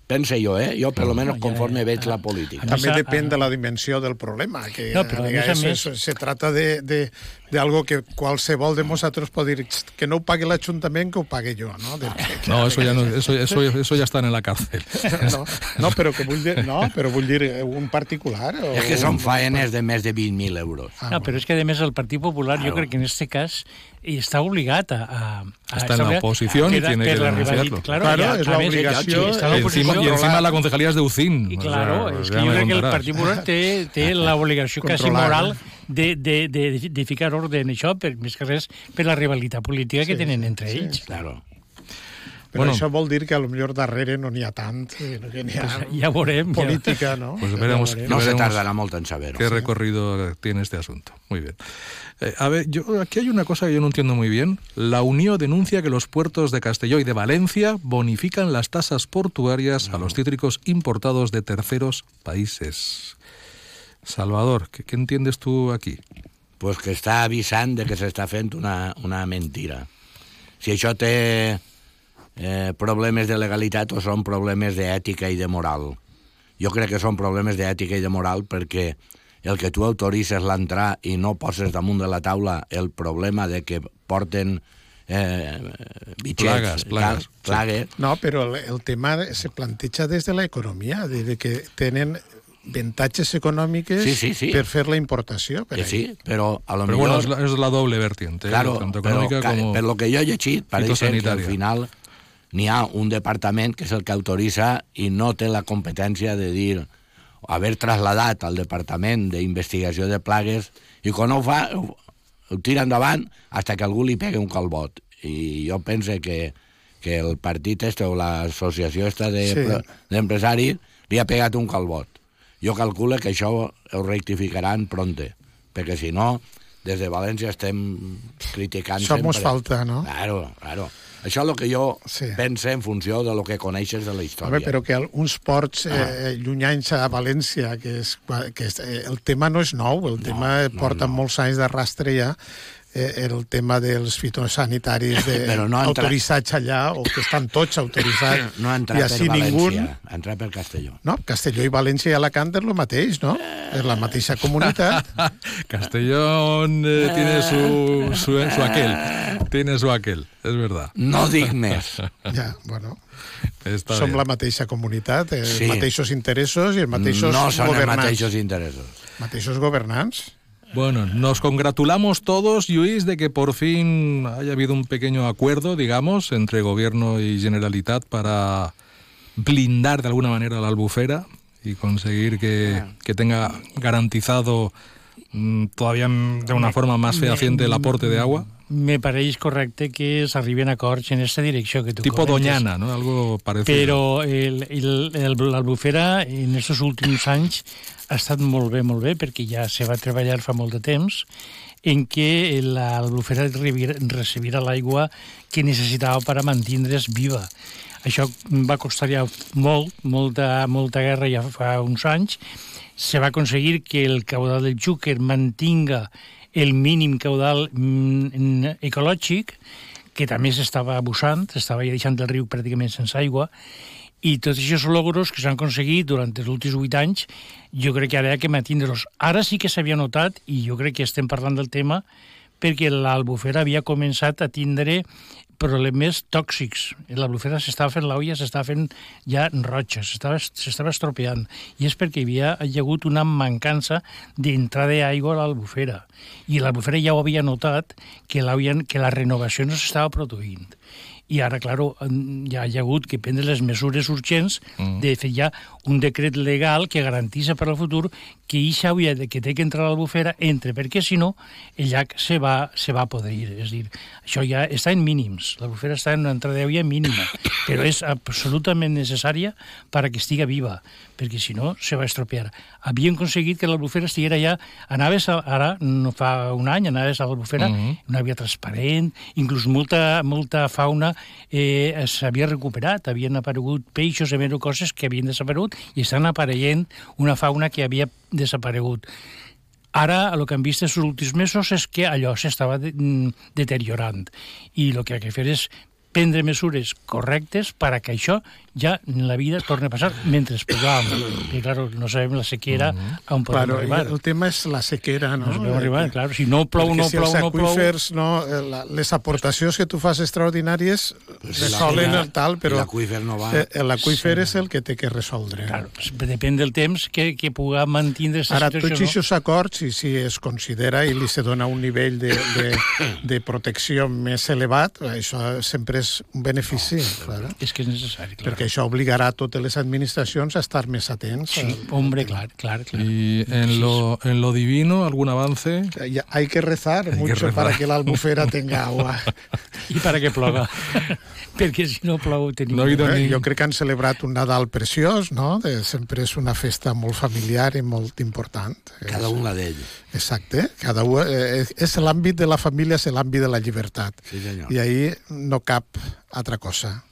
F: Pense jo, eh? Jo, per lo menos, conforme veig la política.
E: També depèn de la dimensió del problema, que
G: No, però a
E: a
G: més a
E: vegades
G: més-
E: se, se trata de, de, de algo que qualsevol de nosaltres pot dir que no ho pagui l'Ajuntament, que ho pague jo, no? De, que,
B: No, eso ya, no, eso, eso, eso ya están en la cárcel.
E: no, no, però que vull dir, no, però vull dir eh, un particular. O
F: És que són faenes de més de 20.000 euros.
E: Ah,
G: No, però és que, a més, el Partit Popular, jo
F: Claro.
G: crec que en este cas està obligat a... a, a
B: Está en la oposición y
G: per-
B: tiene que denunciarlo.
G: Claro,
E: Claro,
G: ja,
E: es
G: a
E: la
G: més,
E: obligació.
G: Està en la
B: Encima, y encima la concejalía es de UCIN.
G: I,
B: O
G: claro,
B: sea,
G: és
B: ya
G: que jo crec que el. Partit Popular té, té l'obligació quasi moral
E: eh?
G: De, de, de, de ficar ordre en això, per, més que res per la rivalitat política que tenen
E: sí,
G: entre
E: sí.
G: ells.
F: Claro.
E: Però
B: Bueno.
E: això vol dir que a lo millor darrere no n'hi ha tant, sinó que n'hi ha
G: Pues ja veurem. ja-
E: política, no?
B: Pues veremos,
G: Ya
F: No se
B: veremos
F: tardará mucho en saberlo.
B: qué recorrido tiene este asunto. Muy bien. Eh, a ver, yo, aquí hay una cosa que yo no entiendo muy bien. La Unión denuncia que los puertos de Castelló y de Valencia bonifican las tasas portuarias a los cítricos importados de terceros países. Salvador, ¿qué, qué entiendes tú aquí?
F: pues que està avisant de que s'està fent una, una mentira. Si això té eh, problemes de legalitat o són problemes d'ètica i de moral. Jo crec que són problemes d'ètica i de moral perquè el que tu autoritzes l'entrar i no poses damunt de la taula el problema de que porten eh, bitxets,
B: Plagues, plagues,
F: plagues
E: No, però el, el tema se planteja des de l'economia, de que tenen avantatges econòmiques
F: Sí, sí, sí.
E: per fer la importació. Per
F: que
E: ahí.
F: sí, però a lo
B: Pero
F: millor...
B: bueno, es la, es la doble vertiente, ¿eh?
F: Claro,
B: tanto
F: però,
B: económica
F: ca-
B: como...
F: per lo que jo he llegit, pareix que al final n'hi ha un departament que és el que autoritza i no té la competència de dir haver trasladat al Departament d'Investigació de Plagues i quan ho fa ho, ho tira endavant fins que algú li pegui un calbot. I jo penso que, que el partit este o l'associació esta de-
E: Sí.
F: d'empresaris li ha pegat un calbot. Jo calculo que això ho rectificaran pronte, perquè si no, des de València estem criticant
E: Això
F: sempre.
E: mos falta, no?
F: Claro, claro. Això és el que jo
E: Sí.
F: pense en funció de lo que coneixes de la història.
E: Home, però que uns ports eh, llunyans a València, que, és, que és, eh, el tema no és nou, el tema
F: no,
E: porta
F: no.
E: molts anys d'arrastre ja, eh, el tema dels fitosanitaris de,
F: Però no entra-
E: autoritzats allà, o que estan tots autoritzats,
F: no ha entrat
E: i
F: per
E: així
F: València,
E: ningú...
F: ha entrat per Castelló.
E: No, Castelló i València i Alacant és el mateix, no? És la mateixa comunitat.
B: Castellón eh, tiene su, su, su aquel. Tiene su aquel, es verdad.
F: No dic més.
E: Ja, bueno,
B: Está
E: som
B: bien.
E: la mateixa comunitat, els
F: Sí.
E: mateixos interessos i els mateixos
F: no són els
E: governants.
F: mateixos interessos.
E: Mateixos governants.
B: Bueno, nos congratulamos todos, Luis, de que por fin haya habido un pequeño acuerdo, digamos, entre gobierno y Generalitat para blindar de alguna manera la albufera y conseguir que, que tenga garantizado mm, todavía de una forma más fehaciente el aporte de agua.
G: Me pareix correcte que s'arriben acords en aquesta direcció que tu
B: Tipo
G: comentes.
B: Doñana, ¿no? Algo parecido.
G: Però l'Albufera en aquests últims anys ha estat molt bé, molt bé, perquè ja se va treballar fa molt de temps en què l'Albufera recibirà l'aigua que necessitava per a mantindre's viva. Això va costar ja molt, molta, molta guerra ja fa uns anys. Se va aconseguir que el caudal del Xúquer mantinga el mínim caudal mm, ecològic, que també s'estava abusant, s'estava ja deixant el riu pràcticament sense aigua, i tots aquests logros que s'han aconseguit durant els últims vuit anys, jo crec que ara hi ha que mantindre-los. Ara sí que s'havia notat, i jo crec que estem parlant del tema, perquè l'albufera havia començat a tindre problemes tòxics. L'albufera s'estava fent l'olla, s'estava fent ja roja, s'estava estropeant. I és perquè hi havia hi ha hagut una mancança d'entrada d'aigua a l'albufera. I l'albufera ja ho havia notat que, que la renovació no s'estava produint. I ara, claro, ja hi ha hagut que prendre les mesures urgents mm. de fer ja un decret legal que garantissa per al futur que aigua de- que té que entrar a l'albufera entre, perquè si no el llac se va, se va a podrir. És a dir, això ja està en mínims. L'albufera està en una entrada d'aigua mínima, però és absolutament necessària per a que estiga viva, perquè si no se va estropear. Havien aconseguit que l'albufera estiguera ja... Anaves a, ara, no fa un any, anaves a l'albufera, mm -hmm. una aigua transparent, inclús molta, molta fauna eh, s'havia recuperat, havien aparegut peixos menys coses que havien desaparegut i estan apareixent una fauna que havia desaparegut. Ara, el que hem vist els últims mesos és que allò s'estava mm, deteriorant i el que ha que fer és prendre mesures correctes per a que això ja en la vida torni a passar mentre puguem. I, claro, no sabem la sequera on podem
E: Claro,
G: arribar.
E: el tema és la sequera, no?
G: No podem arribar, claro. Si no plou,
E: Perquè
G: no
E: si
G: plou, no plou...
E: aquífers, no, eh, la- les aportacions que tu fas extraordinàries resolen el tal, però
F: l'aqüífer no va.
E: eh, l'aquífer és el que té que resoldre.
G: Claro, depèn del temps que, que puga mantenir aquesta
E: Ara,
G: situació.
E: tots aquests acords, i si es considera i li se dona un nivell de, de, de protecció més elevat, això sempre és un benefici, clar,
G: no? És que és necessari, clar.
E: perquè això obligarà totes les administracions a estar més atents.
G: Sí, hombre, clar, clar, clar.
B: Y en lo, en lo divino, ¿algún avance?
E: Ya Hay que rezar
B: que
E: mucho
B: rezar.
E: para que la albufera tenga agua.
G: I para que ploga. perquè si no plou tenim...
B: No
E: Eh,
B: ni-
E: Jo crec que han celebrat un Nadal preciós, no? De, sempre és una festa molt familiar i molt important.
F: Cada una d'ell.
E: Exacte. Cada un, eh, és l'àmbit de la família, és l'àmbit de la llibertat.
F: Sí, senyor.
E: I ahí no cap altra cosa.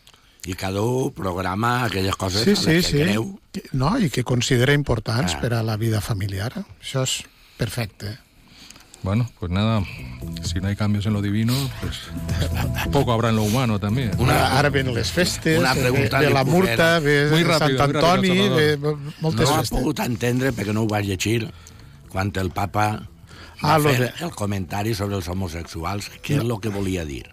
F: I cada un programa aquelles coses
E: Sí, sí,
F: que
E: sí.
F: creu.
E: No, I que considera importants
F: Ah.
E: per a la vida familiar. Això és perfecte.
B: Bueno, pues nada, si no hay cambios en lo divino, pues poco habrá en lo humano también.
E: Una, Ara ven les festes,
F: una
E: ve,
F: pregunta
E: ve
F: li
E: la Murta, ve
B: Muy
E: Sant
B: ràpid, ràpid,
E: Antoni, ve moltes
F: No ha
E: festes.
F: pogut entendre, perquè no ho vaig llegir, quan el papa va
E: Ah, lo
F: fer
E: de-
F: el comentari sobre els homosexuals, què és el que volia dir?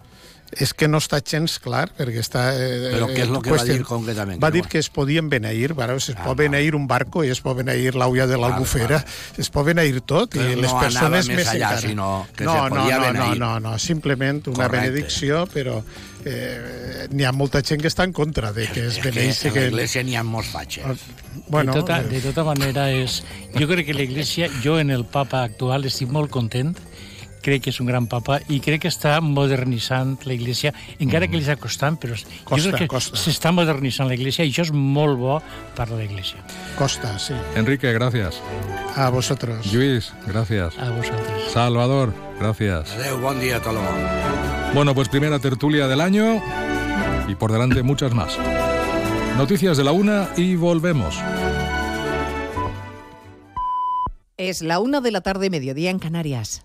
E: És que no està gens clar, perquè està... Eh,
F: Però què és el que va dir concretament?
E: Va
F: Que
E: dir que es podien beneir, bueno, es
F: Ah,
E: pot beneir un barco i es pot beneir l'aulla de l'albufera, es pot beneir tot,
F: Però
E: i les
F: no
E: persones
F: més
E: més
F: allà,
E: encara.
F: sinó que
E: no,
F: se
E: no,
F: podia
E: no, no, no, no, simplement una
F: Correcte.
E: benedicció, però eh, n'hi ha molta gent que està en contra de que es
F: És que
E: beneixi...
F: en l'església n'hi ha molts fatxes.
E: Bueno,
G: de, tota,
E: eh,
G: de tota manera, és, jo crec que l'Església, jo en el papa actual estic molt content crec que és un gran papa i crec que està modernitzant la Iglesia, encara que li està costant, però
E: Costa,
G: jo crec que
E: costa.
G: s'està modernitzant la Iglesia i això és molt bo per a la Iglesia.
E: Costa, sí.
B: Enrique, gracias.
E: A vosotros.
B: Luis, gracias.
G: A vosaltres.
B: Salvador, gracias.
F: Adeu, bon dia a tot el món.
B: Bueno, pues primera tertulia del año y por delante muchas más. Noticias de la una y volvemos.
H: Es la una de la tarde, mediodía en Canarias.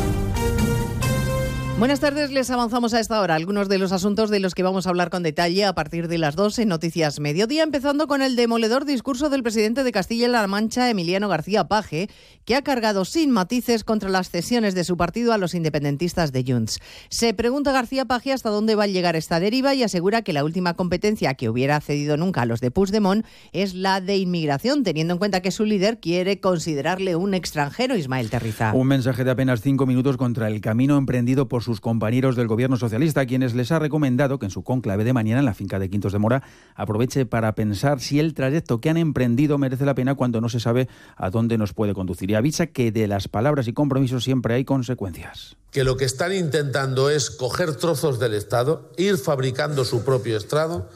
H: Buenas tardes, les avanzamos a esta hora algunos de los asuntos de los que vamos a hablar con detalle a partir de las 2 en Noticias Mediodía, empezando con el demoledor discurso del presidente de Castilla-La Mancha, Emiliano García Paje, que ha cargado sin matices contra las cesiones de su partido a los independentistas de Junts. Se pregunta García Paje hasta dónde va a llegar esta deriva y asegura que la última competencia que hubiera cedido nunca a los de Puigdemont es la de inmigración, teniendo en cuenta que su líder quiere considerarle un extranjero, Ismael Terriza.
I: Un mensaje de apenas cinco minutos contra el camino emprendido por sus compañeros del gobierno socialista, a quienes les ha recomendado que en su conclave de mañana en la finca de Quintos de Mora aproveche para pensar si el trayecto que han emprendido merece la pena cuando no se sabe a dónde nos puede conducir. Y avisa que de las palabras y compromisos siempre hay consecuencias.
J: Que lo que están intentando es coger trozos del Estado, ir fabricando su propio Estado,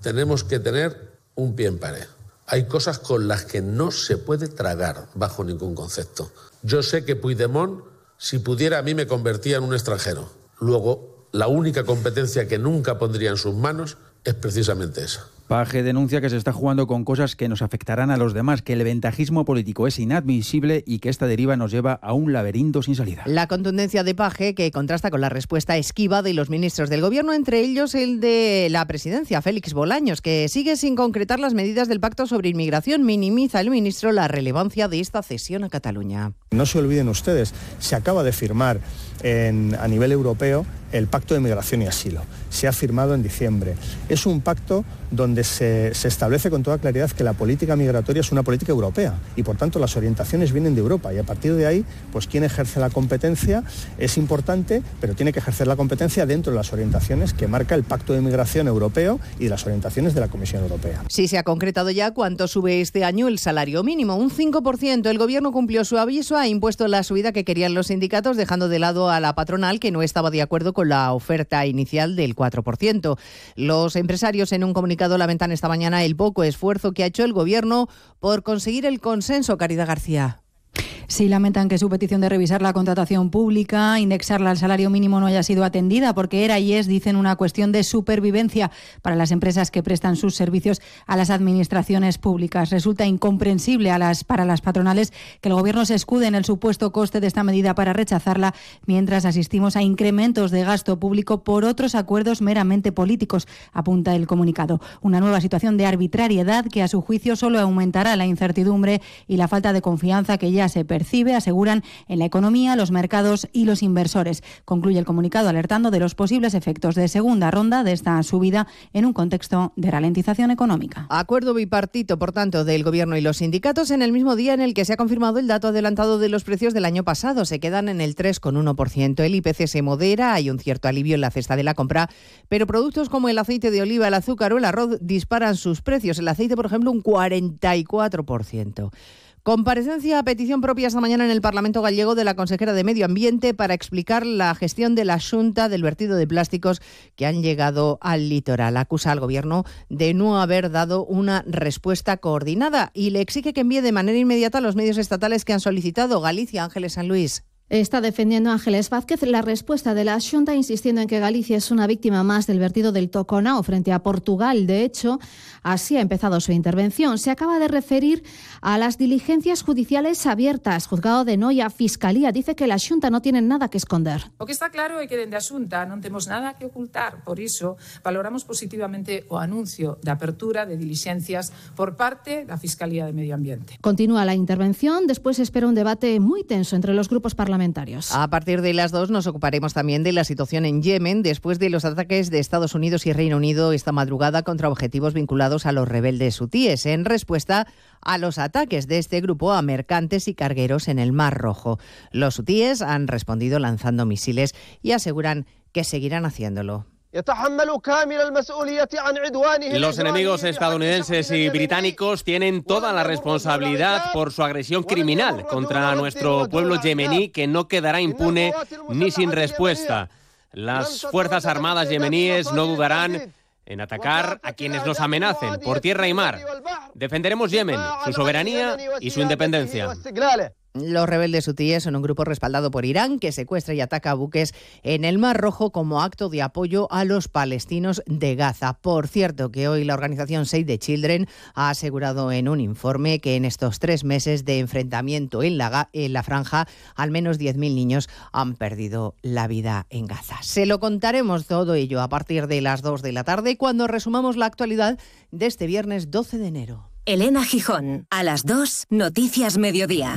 J: tenemos que tener un pie en pared. Hay cosas con las que no se puede tragar bajo ningún concepto. Yo sé que Puigdemont, si pudiera, a mí me convertía en un extranjero. Luego, la única competencia que nunca pondría en sus manos es precisamente esa.
I: Paje denuncia que se está jugando con cosas que nos afectarán a los demás, que el ventajismo político es inadmisible y que esta deriva nos lleva a un laberinto sin salida.
H: La contundencia de Paje, que contrasta con la respuesta esquiva de los ministros del Gobierno, entre ellos el de la presidencia, Félix Bolaños, que sigue sin concretar las medidas del pacto sobre inmigración. Minimiza el ministro la relevancia de esta cesión a Cataluña.
K: No se olviden ustedes, se acaba de firmar a nivel europeo el Pacto de Migración y Asilo. Se ha firmado en diciembre. Es un pacto donde se, se, establece con toda claridad que la política migratoria es una política europea y por tanto las orientaciones vienen de Europa y a partir de ahí, pues quien ejerce la competencia es importante, pero tiene que ejercer la competencia dentro de las orientaciones que marca el Pacto de Migración Europeo y las orientaciones de la Comisión Europea.
H: Sí, se ha concretado ya cuánto sube este año el salario mínimo, un 5%. El Gobierno cumplió su aviso, ha impuesto la subida que querían los sindicatos, dejando de lado a la patronal que no estaba de acuerdo con la oferta inicial del 4%. Los empresarios en un comunicado lamentan esta mañana el poco esfuerzo que ha hecho el Gobierno por conseguir el consenso. Caridad García.
L: Sí, lamentan que su petición de revisar la contratación pública, indexarla al salario mínimo no haya sido atendida porque era y es, dicen, una cuestión de supervivencia para las empresas que prestan sus servicios a las administraciones públicas. Resulta incomprensible para las patronales que el Gobierno se escude en el supuesto coste de esta medida para rechazarla, mientras asistimos a incrementos de gasto público por otros acuerdos meramente políticos, apunta el comunicado. Una nueva situación de arbitrariedad que, a su juicio, solo aumentará la incertidumbre y la falta de confianza que ya se percibe, aseguran, en la economía, los mercados y los inversores. Concluye el comunicado alertando de los posibles efectos de segunda ronda de esta subida en un contexto de ralentización económica.
H: Acuerdo bipartito, por tanto, del Gobierno y los sindicatos en el mismo día en el que se ha confirmado el dato adelantado de los precios del año pasado. Se quedan en el 3,1%. El IPC se modera, hay un cierto alivio en la cesta de la compra, pero productos como el aceite de oliva, el azúcar o el arroz disparan sus precios. El aceite, por ejemplo, un 44%. Comparecencia a petición propia esta mañana en el Parlamento gallego de la consejera de Medio Ambiente para explicar la gestión de la Junta del vertido de plásticos que han llegado al litoral. Acusa al Gobierno de no haber dado una respuesta coordinada y le exige que envíe de manera inmediata los medios estatales que han solicitado Galicia, Ángeles San Luis.
M: Está defendiendo Ángeles Vázquez la respuesta de la Xunta, insistiendo en que Galicia es una víctima más del vertido del Toconao frente a Portugal. De hecho, así ha empezado su intervención. Se acaba de referir a las diligencias judiciales abiertas. Juzgado de Noia, Fiscalía, dice que la Xunta no tiene nada que esconder.
N: O que está claro é que dende a Xunta non temos nada que ocultar. Por iso, valoramos positivamente o anuncio de apertura de diligencias por parte da Fiscalía de Medio Ambiente.
M: Continúa la intervención. Después espera un debate muy tenso entre los grupos parlamentarios.
H: A partir de las dos nos ocuparemos también de la situación en Yemen después de los ataques de Estados Unidos y Reino Unido esta madrugada contra objetivos vinculados a los rebeldes hutíes en respuesta a los ataques de este grupo a mercantes y cargueros en el Mar Rojo. Los hutíes han respondido lanzando misiles y aseguran que seguirán haciéndolo.
O: Los enemigos estadounidenses y británicos tienen toda la responsabilidad por su agresión criminal contra nuestro pueblo yemení que no quedará impune ni sin respuesta. Las Fuerzas Armadas yemeníes no dudarán en atacar a quienes nos amenacen por tierra y mar. Defenderemos Yemen, su soberanía y su independencia.
H: Los rebeldes hutíes son un grupo respaldado por Irán que secuestra y ataca buques en el Mar Rojo como acto de apoyo a los palestinos de Gaza. Por cierto, que hoy la organización Save the Children ha asegurado en un informe que en estos tres meses de enfrentamiento en la, franja, al menos 10.000 niños han perdido la vida en Gaza. Se lo contaremos todo ello a partir de las 2 de la tarde cuando resumamos la actualidad de este viernes 12 de enero.
P: Elena Gijón, a las 2, Noticias Mediodía.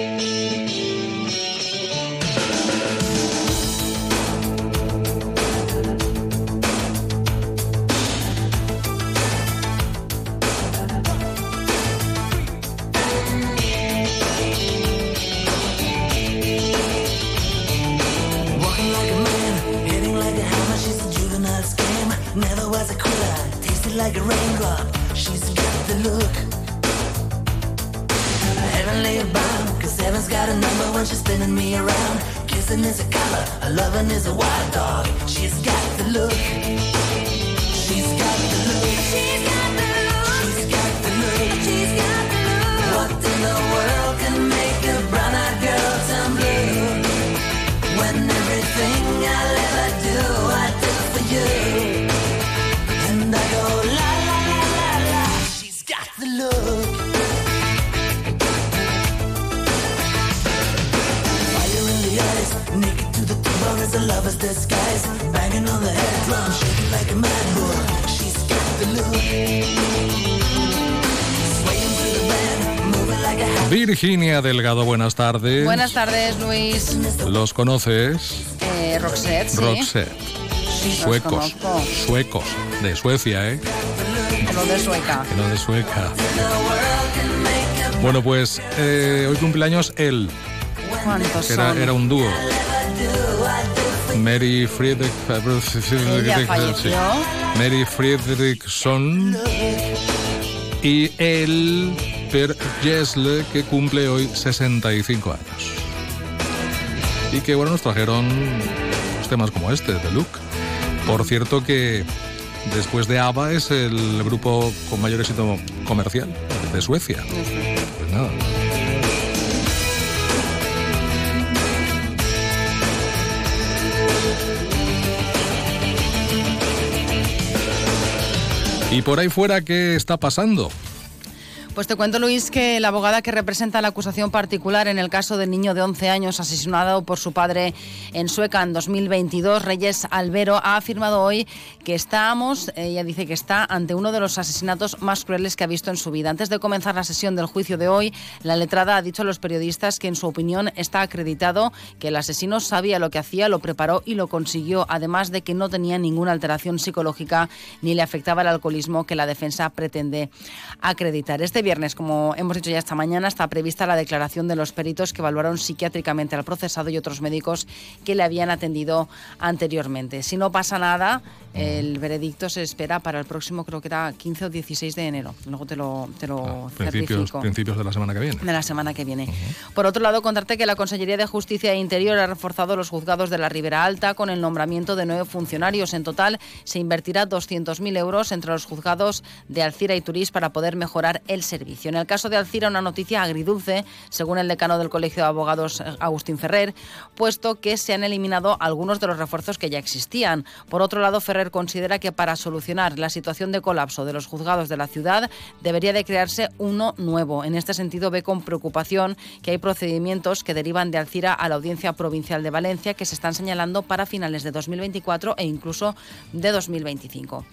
B: Delgado, buenas tardes.
C: Buenas tardes, Luis.
B: ¿Los conoces?
C: Eh, Roxette, sí.
B: Roxette. Suecos. Suecos. De Suecia, ¿eh?
C: No de sueca.
B: No de Sueca. Bueno, pues eh, hoy cumpleaños él,
C: ¿Cuántos
B: era,
C: son?
B: era un dúo. Mary Friedrich.
C: Falleció.
B: Mary Friedrichson. Y él, Per Gessle, que cumple hoy 65 años. Y que, bueno, nos trajeron temas como este, de Look. Por cierto que después de ABBA es el grupo con mayor éxito comercial de Suecia. Pues nada. Y por ahí fuera, ¿qué está pasando?
C: Pues te cuento, Luis, que la abogada que representa la acusación particular en el caso del niño de 11 años asesinado por su padre en Sueca en 2022, Reyes Albero, ha afirmado hoy que estamos, ella dice que está ante uno de los asesinatos más crueles que ha visto en su vida. Antes de comenzar la sesión del juicio de hoy, la letrada ha dicho a los periodistas que en su opinión está acreditado que el asesino sabía lo que hacía, lo preparó y lo consiguió, además de que no tenía ninguna alteración psicológica ni le afectaba el alcoholismo que la defensa pretende acreditar. Este viernes, como hemos dicho ya esta mañana, está prevista la declaración de los peritos que evaluaron psiquiátricamente al procesado y otros médicos que le habían atendido anteriormente. Si no pasa nada, el veredicto se espera para el próximo, creo que era 15 o 16 de enero. Luego te lo, te lo
B: Principios,
C: certifico.
B: principios de la semana que viene.
C: De la semana que viene. Por otro lado, contarte que la Consellería de Justicia e Interior ha reforzado los juzgados de la Ribera Alta con el nombramiento de nueve funcionarios. En total, se invertirá 200.000 euros entre los juzgados de Alcira y Turís para poder mejorar el En el caso de Alcira, una noticia agridulce, según el decano del Colegio de Abogados, eh, Agustín Ferrer, puesto que se han eliminado algunos de los refuerzos que ya existían. Por otro lado, Ferrer considera que para solucionar la situación de colapso de los juzgados de la ciudad debería de crearse uno nuevo. En este sentido, ve con preocupación que hay procedimientos que derivan de Alcira a la Audiencia Provincial de Valencia que se están señalando para finales de 2024 e incluso de 2025.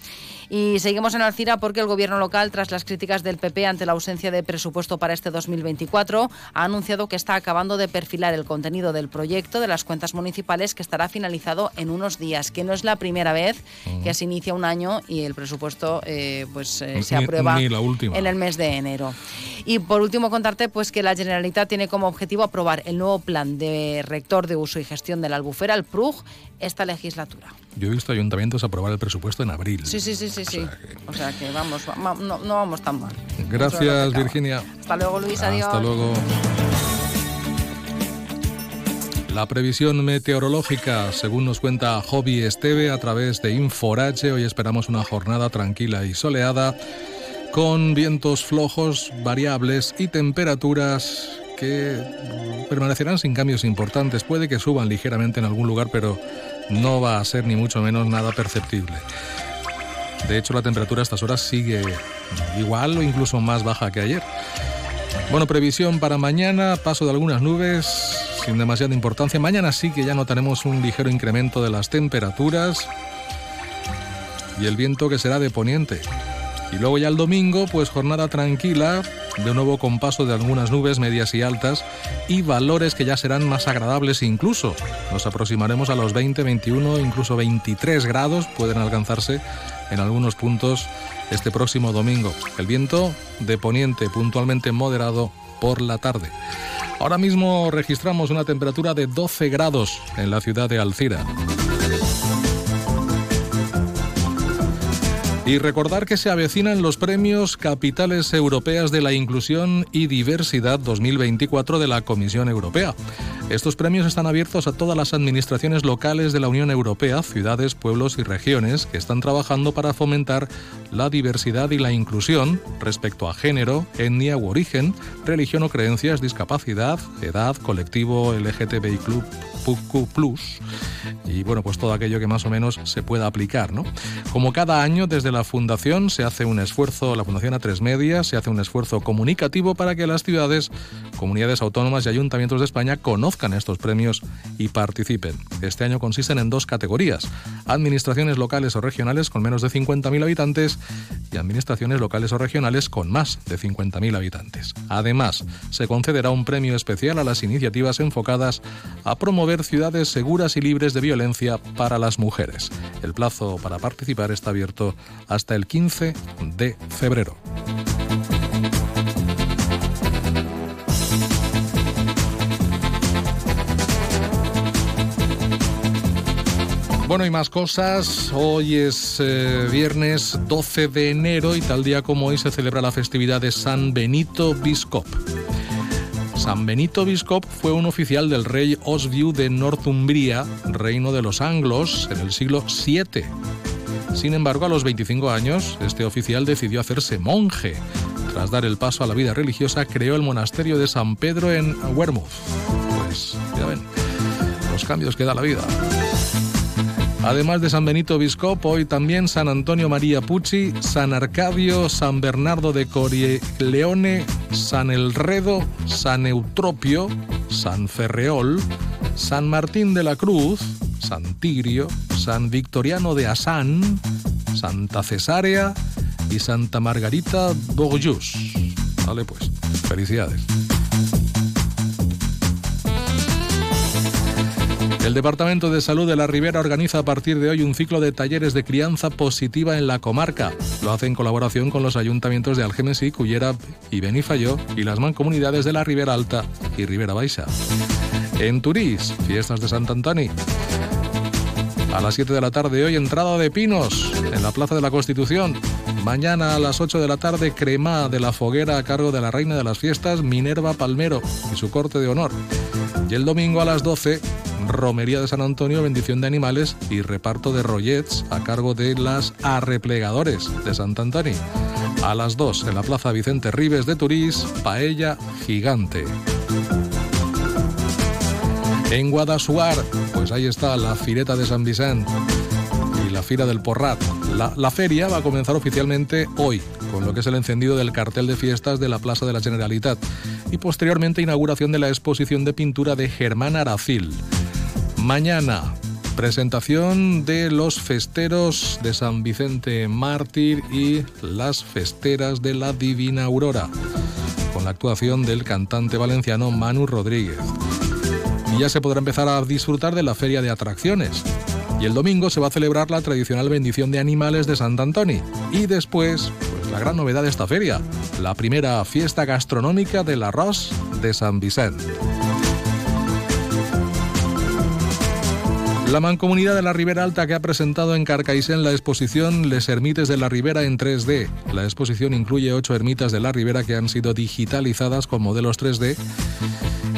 C: Y seguimos en Alcira porque el gobierno local, tras las críticas del PP ante la ausencia de presupuesto para este 2024, ha anunciado que está acabando de perfilar el contenido del proyecto de las cuentas municipales que estará finalizado en unos días, que no es la primera vez que se inicia un año y el presupuesto eh, pues eh, se
B: Ni-
C: aprueba
B: ni la última.
C: en el mes de enero. Y por último contarte pues que la Generalitat tiene como objetivo aprobar el nuevo plan de rector de uso y gestión de la albufera, el PRUG, esta legislatura.
B: Yo he visto ayuntamientos aprobar el presupuesto en abril.
C: Sí, sí, sí, sí, sí. O sea que vamos, va- va- no, no vamos tan mal.
B: Gracias, Virginia.
C: Hasta luego, Luis, adiós.
B: Hasta luego. La previsión meteorológica, según nos cuenta Hobby Esteve a través de Inforache, hoy esperamos una jornada tranquila y soleada, con vientos flojos, variables y temperaturas que permanecerán sin cambios importantes. Puede que suban ligeramente en algún lugar, pero no va a ser ni mucho menos nada perceptible. De hecho, la temperatura a estas horas sigue igual o incluso más baja que ayer. Bueno, previsión para mañana, paso de algunas nubes sin demasiada importancia. Mañana sí que ya notaremos un ligero incremento de las temperaturas y el viento que será de poniente. Y luego ya el domingo, pues jornada tranquila, de nuevo con paso de algunas nubes medias y altas y valores que ya serán más agradables incluso. Nos aproximaremos a los 20, 21, incluso 23 grados pueden alcanzarse en algunos puntos este próximo domingo. El viento de poniente puntualmente moderado por la tarde. Ahora mismo registramos una temperatura de 12 grados en la ciudad de Alcira. Y recordar que se avecinan los premios Capitales Europeas de la Inclusión y Diversidad 2024 de la Comisión Europea. Estos premios están abiertos a todas las administraciones locales de la Unión Europea, ciudades, pueblos y regiones que están trabajando para fomentar la diversidad y la inclusión respecto a género, etnia u origen, religión o creencias, discapacidad, edad, colectivo LGTBI Club Plus y bueno, pues todo aquello que más o menos se pueda aplicar, ¿no? Como cada año desde la Fundación se hace un esfuerzo, la Fundación A3 Media se hace un esfuerzo comunicativo para que las ciudades, comunidades autónomas y ayuntamientos de España conozcan estos premios y participen. Este año consisten en dos categorías: administraciones locales o regionales con menos de 50.000 habitantes y administraciones locales o regionales con más de 50.000 habitantes. Además, se concederá un premio especial a las iniciativas enfocadas a promover ciudades seguras y libres de violencia para las mujeres. El plazo para participar está abierto hasta el 15 de febrero. Bueno, y más cosas. Hoy es eh, viernes 12 de enero y tal día como hoy se celebra la festividad de San Benito Biscop. San Benito Biscop fue un oficial del rey Oswiu de Northumbria, reino de los anglos, en el siglo VII. Sin embargo, a los 25 años, este oficial decidió hacerse monje. Tras dar el paso a la vida religiosa, creó el monasterio de San Pedro en Wearmouth. Pues ya ven, los cambios que da la vida. Además de San Benito Biscop, hoy también San Antonio María Pucci, San Arcadio, San Bernardo de Corileone, San Elredo, San Eutropio, San Ferreol, San Martín de la Cruz, San Tigrio, San Victoriano de Asán, Santa Cesárea y Santa Margarita Bourjus. Vale, pues, felicidades. El Departamento de Salud de la Ribera organiza a partir de hoy un ciclo de talleres de crianza positiva en la comarca. Lo hace en colaboración con los ayuntamientos de Algemesí, Cullera y Benifayó y las mancomunidades de la Ribera Alta y Ribera Baixa. En Turís, fiestas de Sant Antoni. A las 7 de la tarde hoy, entrada de pinos en la Plaza de la Constitución. Mañana a las 8 de la tarde, crema de la foguera a cargo de la reina de las fiestas, Minerva Palmero, y su corte de honor. Y el domingo a las 12, romería de San Antonio, bendición de animales y reparto de rollets a cargo de las arreplegadores de Sant Antoni. A las 2 en la Plaza Vicente Ribes de Turís, paella gigante. En Guadasuar, pues ahí está la Fireta de San Vicente la Fira del Porrat. La, la, feria va a comenzar oficialmente hoy, con lo que es el encendido del cartel de fiestas de la Plaza de la Generalitat y posteriormente inauguración de la exposición de pintura de Germán Aracil. Mañana, presentación de los festeros de San Vicente Mártir y las festeras de la Divina Aurora, con la actuación del cantante valenciano Manu Rodríguez. Y ya se podrá empezar a disfrutar de la feria de atracciones. Y el domingo se va a celebrar la tradicional bendición de animales de Sant Antoni. Y después, pues la gran novedad de esta feria, la primera fiesta gastronómica del arroz de San Vicente. La Mancomunidad de la Ribera Alta que ha presentado en Carcaixent la exposición Les Ermites de la Ribera en 3D. La exposición incluye ocho ermitas de la Ribera que han sido digitalizadas con modelos 3D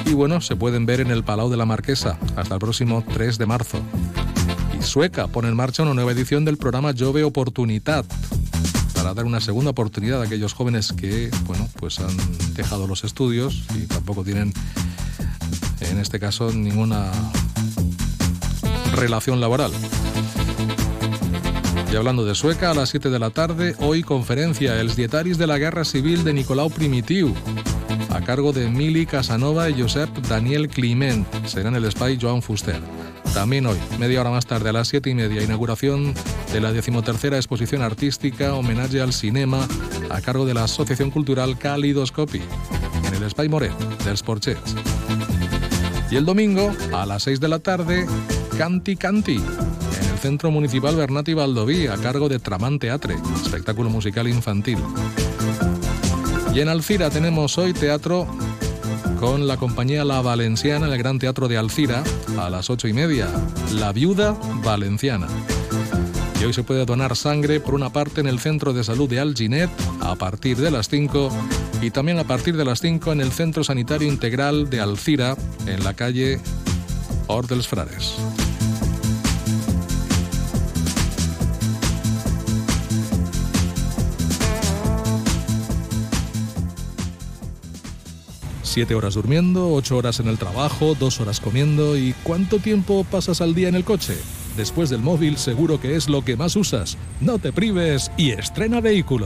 B: y bueno, se pueden ver en el Palau de la Marquesa hasta el próximo 3 de marzo. Sueca pone en marcha una nueva edición del programa Jove Oportunidad para dar una segunda oportunidad a aquellos jóvenes que, bueno, pues han dejado los estudios y tampoco tienen, en este caso, ninguna relación laboral. Y hablando de Sueca, a las 7 de la tarde, hoy conferencia Els dietaris de la Guerra Civil de Nicolau Primitiu, a cargo de Mili Casanova y Josep Daniel Climent. Será en el Spy Joan Fuster. También hoy, media hora más tarde, a las 7 y media, inauguración de la decimotercera exposición artística Homenaje al Cinema a cargo de la Asociación Cultural Calidoscopy, en el Spy Moret del Sporchets. Y el domingo, a las 6 de la tarde, Canti Canti, en el Centro Municipal Bernati Baldoví, a cargo de Tramán Teatre, espectáculo musical infantil. Y en Alcira tenemos hoy teatro con la compañía La Valenciana, el Gran Teatro de Alcira, a las ocho y media, La Viuda Valenciana. Y hoy se puede donar sangre por una parte en el Centro de Salud de Alginet a partir de las 5 y también a partir de las 5 en el Centro Sanitario Integral de Alcira, en la calle Hort dels Frares. Siete horas durmiendo, ocho horas en el trabajo, dos horas comiendo y ¿cuánto tiempo pasas al día en el coche? Después del móvil seguro que es lo que más usas. No te prives y estrena vehículo.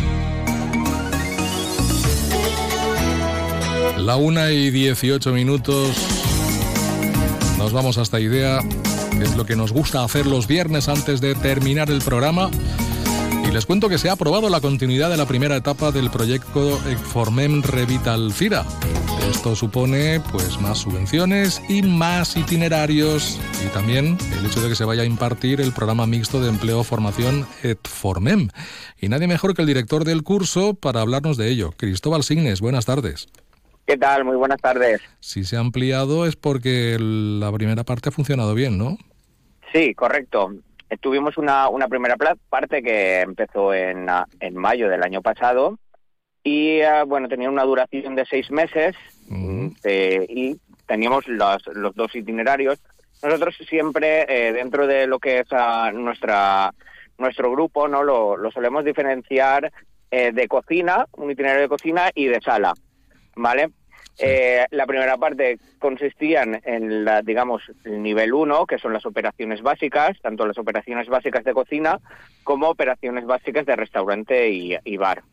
B: La una y 18 minutos. Nos vamos a esta idea, es lo que nos gusta hacer los viernes antes de terminar el programa. Y les cuento que se ha aprobado la continuidad de la primera etapa del proyecto Formem Revital Cira. Esto supone pues más subvenciones y más itinerarios y también el hecho de que se vaya a impartir el programa mixto de empleo formación ETFormem. Y nadie mejor que el director del curso para hablarnos de ello. Cristóbal Signes, buenas tardes.
Q: ¿Qué tal? Muy buenas tardes.
B: Si se ha ampliado es porque la primera parte ha funcionado bien, ¿no?
Q: Sí, correcto. Tuvimos una, una primera parte que empezó en, ah, en mayo del año pasado y ah, bueno, tenía una duración de seis meses eh, y teníamos los, los dos itinerarios nosotros siempre eh, dentro de lo que es ah, nuestra nuestro grupo, no lo, lo solemos diferenciar eh, de cocina, un itinerario de cocina y de sala, ¿vale? Eh, la primera parte consistían en, la, digamos, el nivel 1, que son las operaciones básicas, tanto las operaciones básicas de cocina como operaciones básicas de restaurante y, y bar.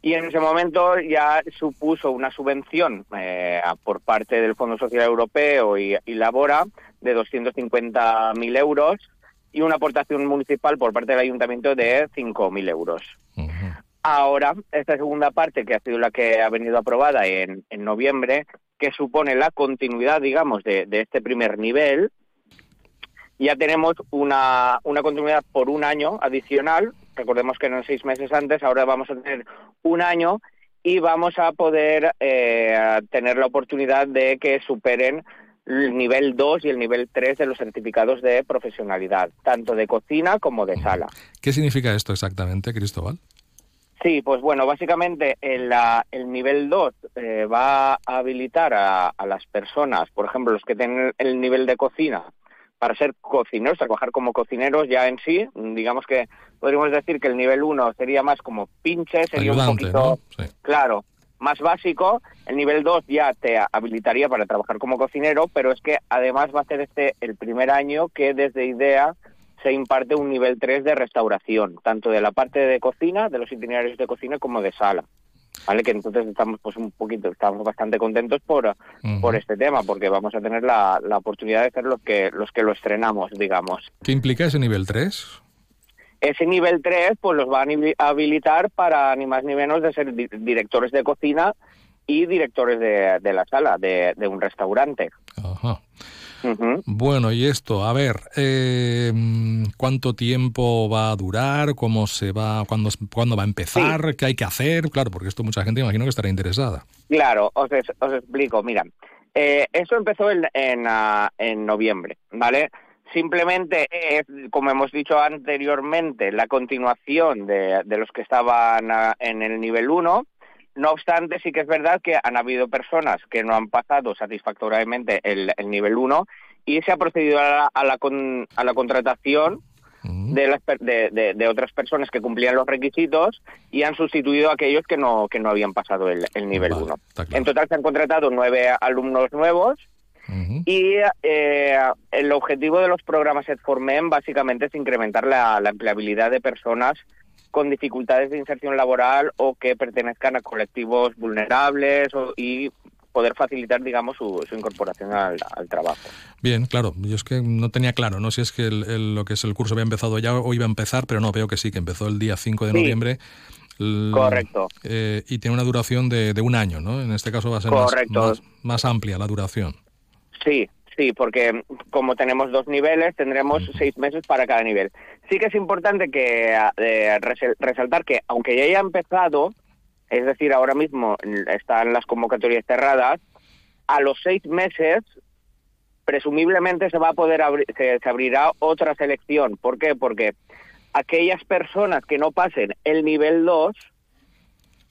Q: Y en ese momento ya supuso una subvención eh, por parte del Fondo Social Europeo y, y Labora de 250.000 euros y una aportación municipal por parte del ayuntamiento de 5.000 euros. Ahora, esta segunda parte, que ha sido la que ha venido aprobada en, en noviembre, que supone la continuidad, digamos, de, este primer nivel, ya tenemos una, una continuidad por un año adicional. Recordemos que eran seis meses antes, ahora vamos a tener un año y vamos a poder eh, tener la oportunidad de que superen el nivel 2 y el nivel 3 de los certificados de profesionalidad, tanto de cocina como de sala.
B: ¿Qué significa esto exactamente, Cristóbal?
Q: Sí, pues bueno, básicamente el, el nivel 2 eh, va a habilitar a, a las personas, por ejemplo, los que tienen el nivel de cocina, para ser cocineros, trabajar como cocineros ya en sí. Digamos que podríamos decir que el nivel 1 sería más como pinche, sería un poquito,
B: ¿no? Sí.
Q: claro, más básico. El nivel 2 ya te habilitaría para trabajar como cocinero, pero es que además va a ser este el primer año que desde IDEA se imparte un nivel 3 de restauración, tanto de la parte de cocina, de los itinerarios de cocina, como de sala. ¿Vale? Que entonces estamos pues un poquito, estamos bastante contentos por, por este tema, porque vamos a tener la, la oportunidad de ser los que, los que lo estrenamos, digamos.
B: ¿Qué implica ese nivel 3?
Q: Ese nivel 3 pues los van a habi- habilitar para ni más ni menos de ser di- directores de cocina y directores de, de la sala de, de un restaurante.
B: Bueno, y esto, a ver, eh, ¿cuánto tiempo va a durar? ¿Cómo se va? ¿Cuándo, cuándo va a empezar? ¿Qué hay que hacer? Claro, porque esto mucha gente imagino que estará interesada.
Q: Claro, os, es- os explico. Mira, eh, esto empezó en, en, ah, en noviembre, ¿vale? Simplemente es, como hemos dicho anteriormente, la continuación de, de los que estaban ah, en el nivel 1. No obstante, sí que es verdad que han habido personas que no han pasado satisfactoriamente el, el nivel 1 y se ha procedido a la, a la, con- a la contratación de, las de, de- de otras personas que cumplían los requisitos y han sustituido a aquellos que no, que no habían pasado el, el nivel 1. En total se han contratado nueve alumnos nuevos y eh, el objetivo de los programas EdForMem básicamente es incrementar la, la empleabilidad de personas con dificultades de inserción laboral o que pertenezcan a colectivos vulnerables o- y poder facilitar, digamos, su, su incorporación al, al trabajo.
B: Bien, claro, yo es que no tenía claro, no si es que el- el- lo que es el curso había empezado ya o iba a empezar, pero no, veo que sí, que empezó el día 5 de
Q: Sí.
B: noviembre. L-
Q: Correcto.
B: eh, y tiene una duración de, de un año, ¿no? En este caso va a ser más,
Q: Correcto.
B: más, más amplia la duración.
Q: Sí, sí, porque como tenemos dos niveles, tendremos seis meses para cada nivel. Sí que es importante que eh, resaltar que aunque ya haya empezado, es decir, ahora mismo están las convocatorias cerradas, a los seis meses presumiblemente se va a poder abrir, se, se abrirá otra selección. ¿Por qué? Porque aquellas personas que no pasen el nivel 2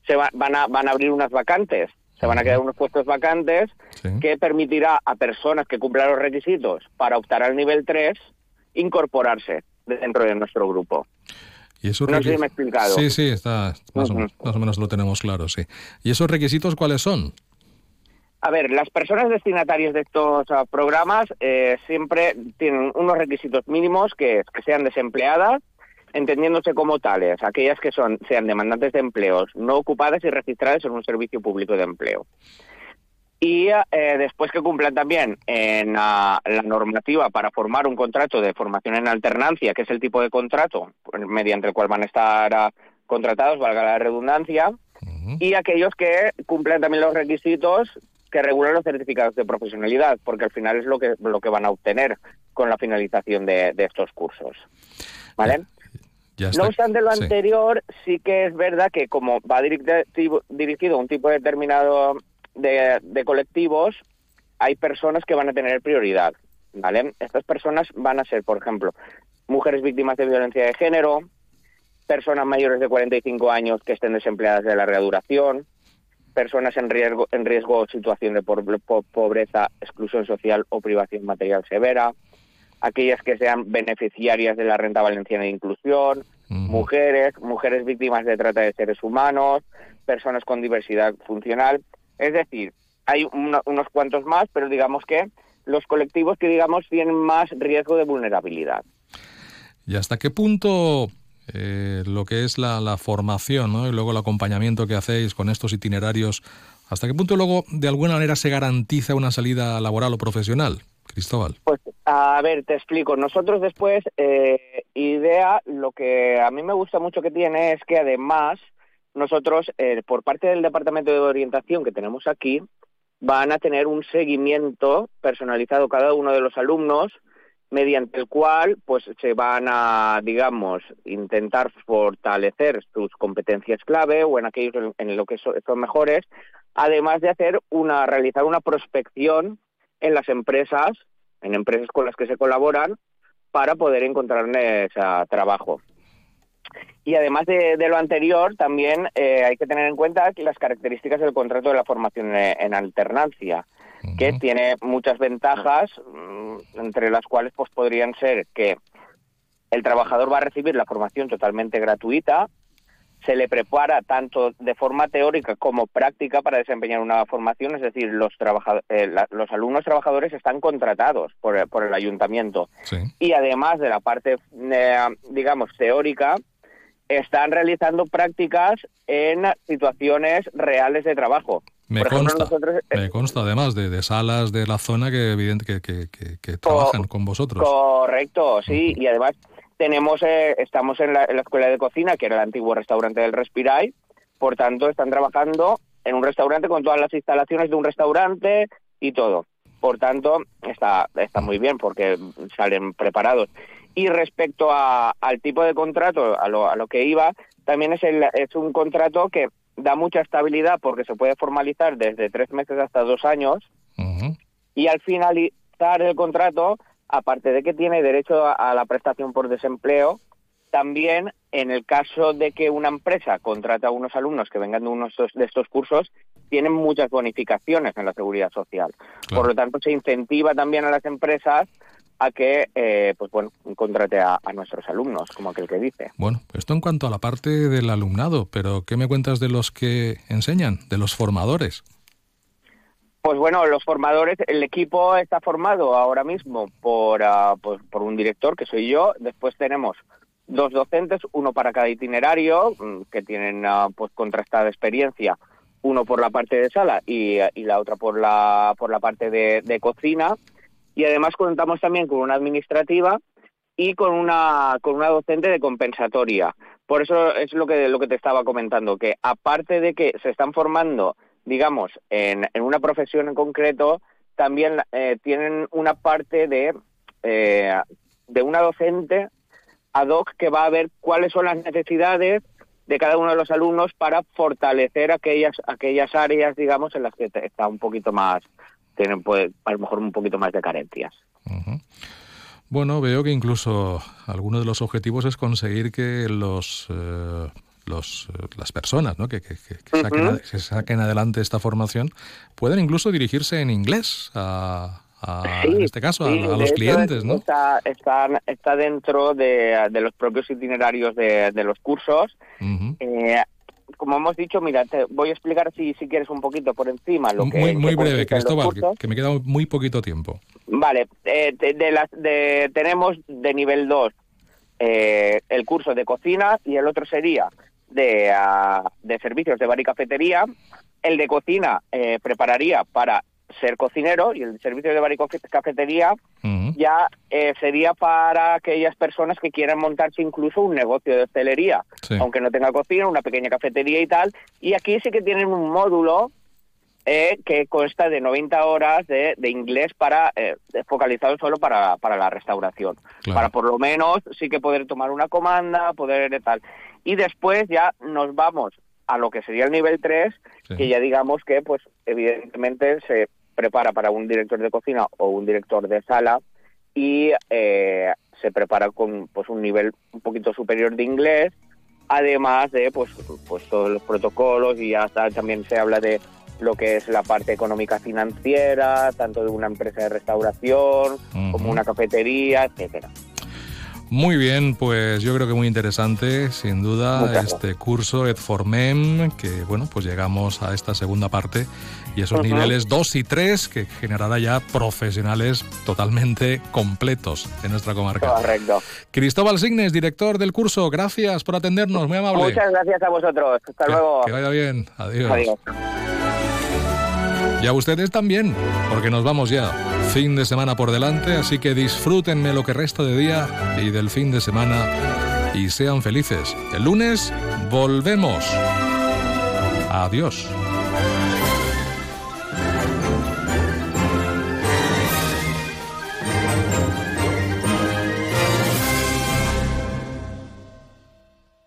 Q: se va- van, a, van a abrir unas vacantes. Se van a quedar unos puestos vacantes que permitirá a personas que cumplan los requisitos para optar al nivel 3 incorporarse dentro de nuestro grupo.
B: Y esos
Q: No sé si me he explicado.
B: Sí, sí, está, más, o,
Q: Ujú.
B: más o menos lo tenemos claro, sí. ¿Y esos requisitos cuáles son?
Q: A ver, las personas destinatarias de estos ah, programas eh, siempre tienen unos requisitos mínimos que, que sean desempleadas, entendiéndose como tales, aquellas que son sean demandantes de empleos no ocupadas y registradas en un servicio público de empleo. Y eh, después que cumplan también en ah, la normativa para formar un contrato de formación en alternancia, que es el tipo de contrato mediante el cual van a estar ah, contratados, valga la redundancia, y aquellos que cumplen también los requisitos que regulan los certificados de profesionalidad, porque al final es lo que, lo que van a obtener con la finalización de, de estos cursos. ¿Vale?
B: Ya.
Q: No obstante lo
B: Sí.
Q: anterior, sí que es verdad que como va dirigido a un tipo determinado de, de colectivos, hay personas que van a tener prioridad, ¿vale? Estas personas van a ser, por ejemplo, mujeres víctimas de violencia de género, personas mayores de 45 años que estén desempleadas de larga duración, personas en riesgo, en riesgo o situación de pobreza, exclusión social o privación material severa, aquellas que sean beneficiarias de la renta valenciana de inclusión, mujeres, mujeres víctimas de trata de seres humanos, personas con diversidad funcional. Es decir, hay uno- unos cuantos más, pero digamos que los colectivos que digamos tienen más riesgo de vulnerabilidad.
B: ¿Y hasta qué punto eh, lo que es la, la formación ¿no? y luego el acompañamiento que hacéis con estos itinerarios, hasta qué punto luego de alguna manera se garantiza una salida laboral o profesional? Cristóbal.
Q: Pues a ver, te explico. Nosotros después, eh, IDEA, lo que a mí me gusta mucho que tiene es que además nosotros, eh, por parte del Departamento de Orientación que tenemos aquí, van a tener un seguimiento personalizado cada uno de los alumnos mediante el cual pues se van a digamos intentar fortalecer sus competencias clave o en aquellos en, lo que so- son mejores además de hacer una realizar una prospección en las empresas en empresas con las que se colaboran para poder encontrarles trabajo. Y además de, de lo anterior, también eh, hay que tener en cuenta que las características del contrato de la formación en, en alternancia, que tiene muchas ventajas, mm, entre las cuales pues podrían ser que el trabajador va a recibir la formación totalmente gratuita, se le prepara tanto de forma teórica como práctica para desempeñar una formación, es decir, los, eh, la- los alumnos trabajadores están contratados por, el- por el ayuntamiento y además de la parte, eh, digamos, teórica, están realizando prácticas en situaciones reales de trabajo.
B: Me
Q: ejemplo,
B: consta,
Q: nosotros, eh,
B: me consta además de, de salas de la zona que evidente que, que- que- que trabajan con vosotros.
Q: Correcto, sí, y además tenemos, eh, estamos en la, en la escuela de cocina, que era el antiguo restaurante del Respirai, por tanto están trabajando en un restaurante con todas las instalaciones de un restaurante y todo. Por tanto, está, está muy bien porque salen preparados. Y respecto a- al tipo de contrato, a lo, a lo que iba, también es, el- es un contrato que da mucha estabilidad porque se puede formalizar desde tres meses hasta dos años y al finalizar el contrato, aparte de que tiene derecho a, a la prestación por desempleo, también en el caso de que una empresa contrata a unos alumnos que vengan de unos de estos- de estos cursos, tienen muchas bonificaciones en la seguridad social. Por lo tanto, se incentiva también a las empresas a que, eh, pues bueno, contrate a, a nuestros alumnos, como aquel que dice.
B: Bueno, esto en cuanto a la parte del alumnado, pero ¿qué me cuentas de los que enseñan, de los formadores?
Q: Pues bueno, los formadores, el equipo está formado ahora mismo por, pues, por un director, que soy yo. Después tenemos dos docentes, uno para cada itinerario, mm, que tienen ah, pues contrastada experiencia, uno por la parte de sala y, y la otra por la, por la parte de, de cocina. Y además contamos también con una administrativa y con una, con una docente de compensatoria. Por eso es lo que, lo que te estaba comentando, que aparte de que se están formando, digamos, en, una profesión en concreto, también eh, tienen una parte de, eh, de una docente ad hoc que va a ver cuáles son las necesidades de cada uno de los alumnos para fortalecer aquellas, aquellas áreas, digamos, en las que está un poquito más, tienen pues, a lo mejor un poquito más de carencias.
B: Bueno, veo que incluso alguno de los objetivos es conseguir que los, eh, los eh, las personas ¿no? que, que- que- que saquen,
Q: Ujú.
B: a- que saquen adelante esta formación puedan incluso dirigirse en inglés a, a-
Q: Sí,
B: en este caso a-
Q: sí,
B: a,
Q: de
B: los clientes, ¿no?
Q: Está, está, está dentro de, de los propios itinerarios de, de los cursos. Eh, como hemos dicho, mira, te voy a explicar si, si quieres un poquito por encima lo que
B: Muy, muy
Q: que
B: breve, Cristóbal, que me queda muy poquito tiempo.
Q: Vale, eh, de, de las, de, tenemos de nivel 2 eh, el curso de cocina y el otro sería de, ah, de servicios de bar y cafetería. El de cocina eh, prepararía para ser cocinero y el servicio de bar y cafetería ya eh, sería para aquellas personas que quieran montarse incluso un negocio de hostelería,
B: Sí.
Q: aunque no tenga cocina, una pequeña cafetería y tal. Y aquí sí que tienen un módulo eh, que consta de 90 horas de, de inglés para eh, focalizado solo para, para la restauración. Para por lo menos sí que poder tomar una comanda, poder eh, tal. Y después ya nos vamos a lo que sería el nivel 3, que ya digamos que pues evidentemente se prepara para un director de cocina o un director de sala y eh, se prepara con pues un nivel un poquito superior de inglés además de pues, pues todos los protocolos y ya está, también se habla de lo que es la parte económica financiera, tanto de una empresa de restauración como una cafetería, etcétera.
B: Muy bien, pues yo creo que muy interesante, sin duda, este curso Edformem, que bueno, pues llegamos a esta segunda parte y esos
Q: Ujú.
B: niveles 2 y 3 que generará ya profesionales totalmente completos en nuestra comarca.
Q: Correcto.
B: Cristóbal Signes, director del curso, gracias por atendernos, muy amable.
Q: Muchas gracias a vosotros. Hasta luego.
B: Que vaya bien, adiós.
Q: Adiós.
B: Y a ustedes también, porque nos vamos ya. Fin de semana por delante, así que disfrútenme lo que resta de día y del fin de semana y sean felices. El lunes volvemos. Adiós.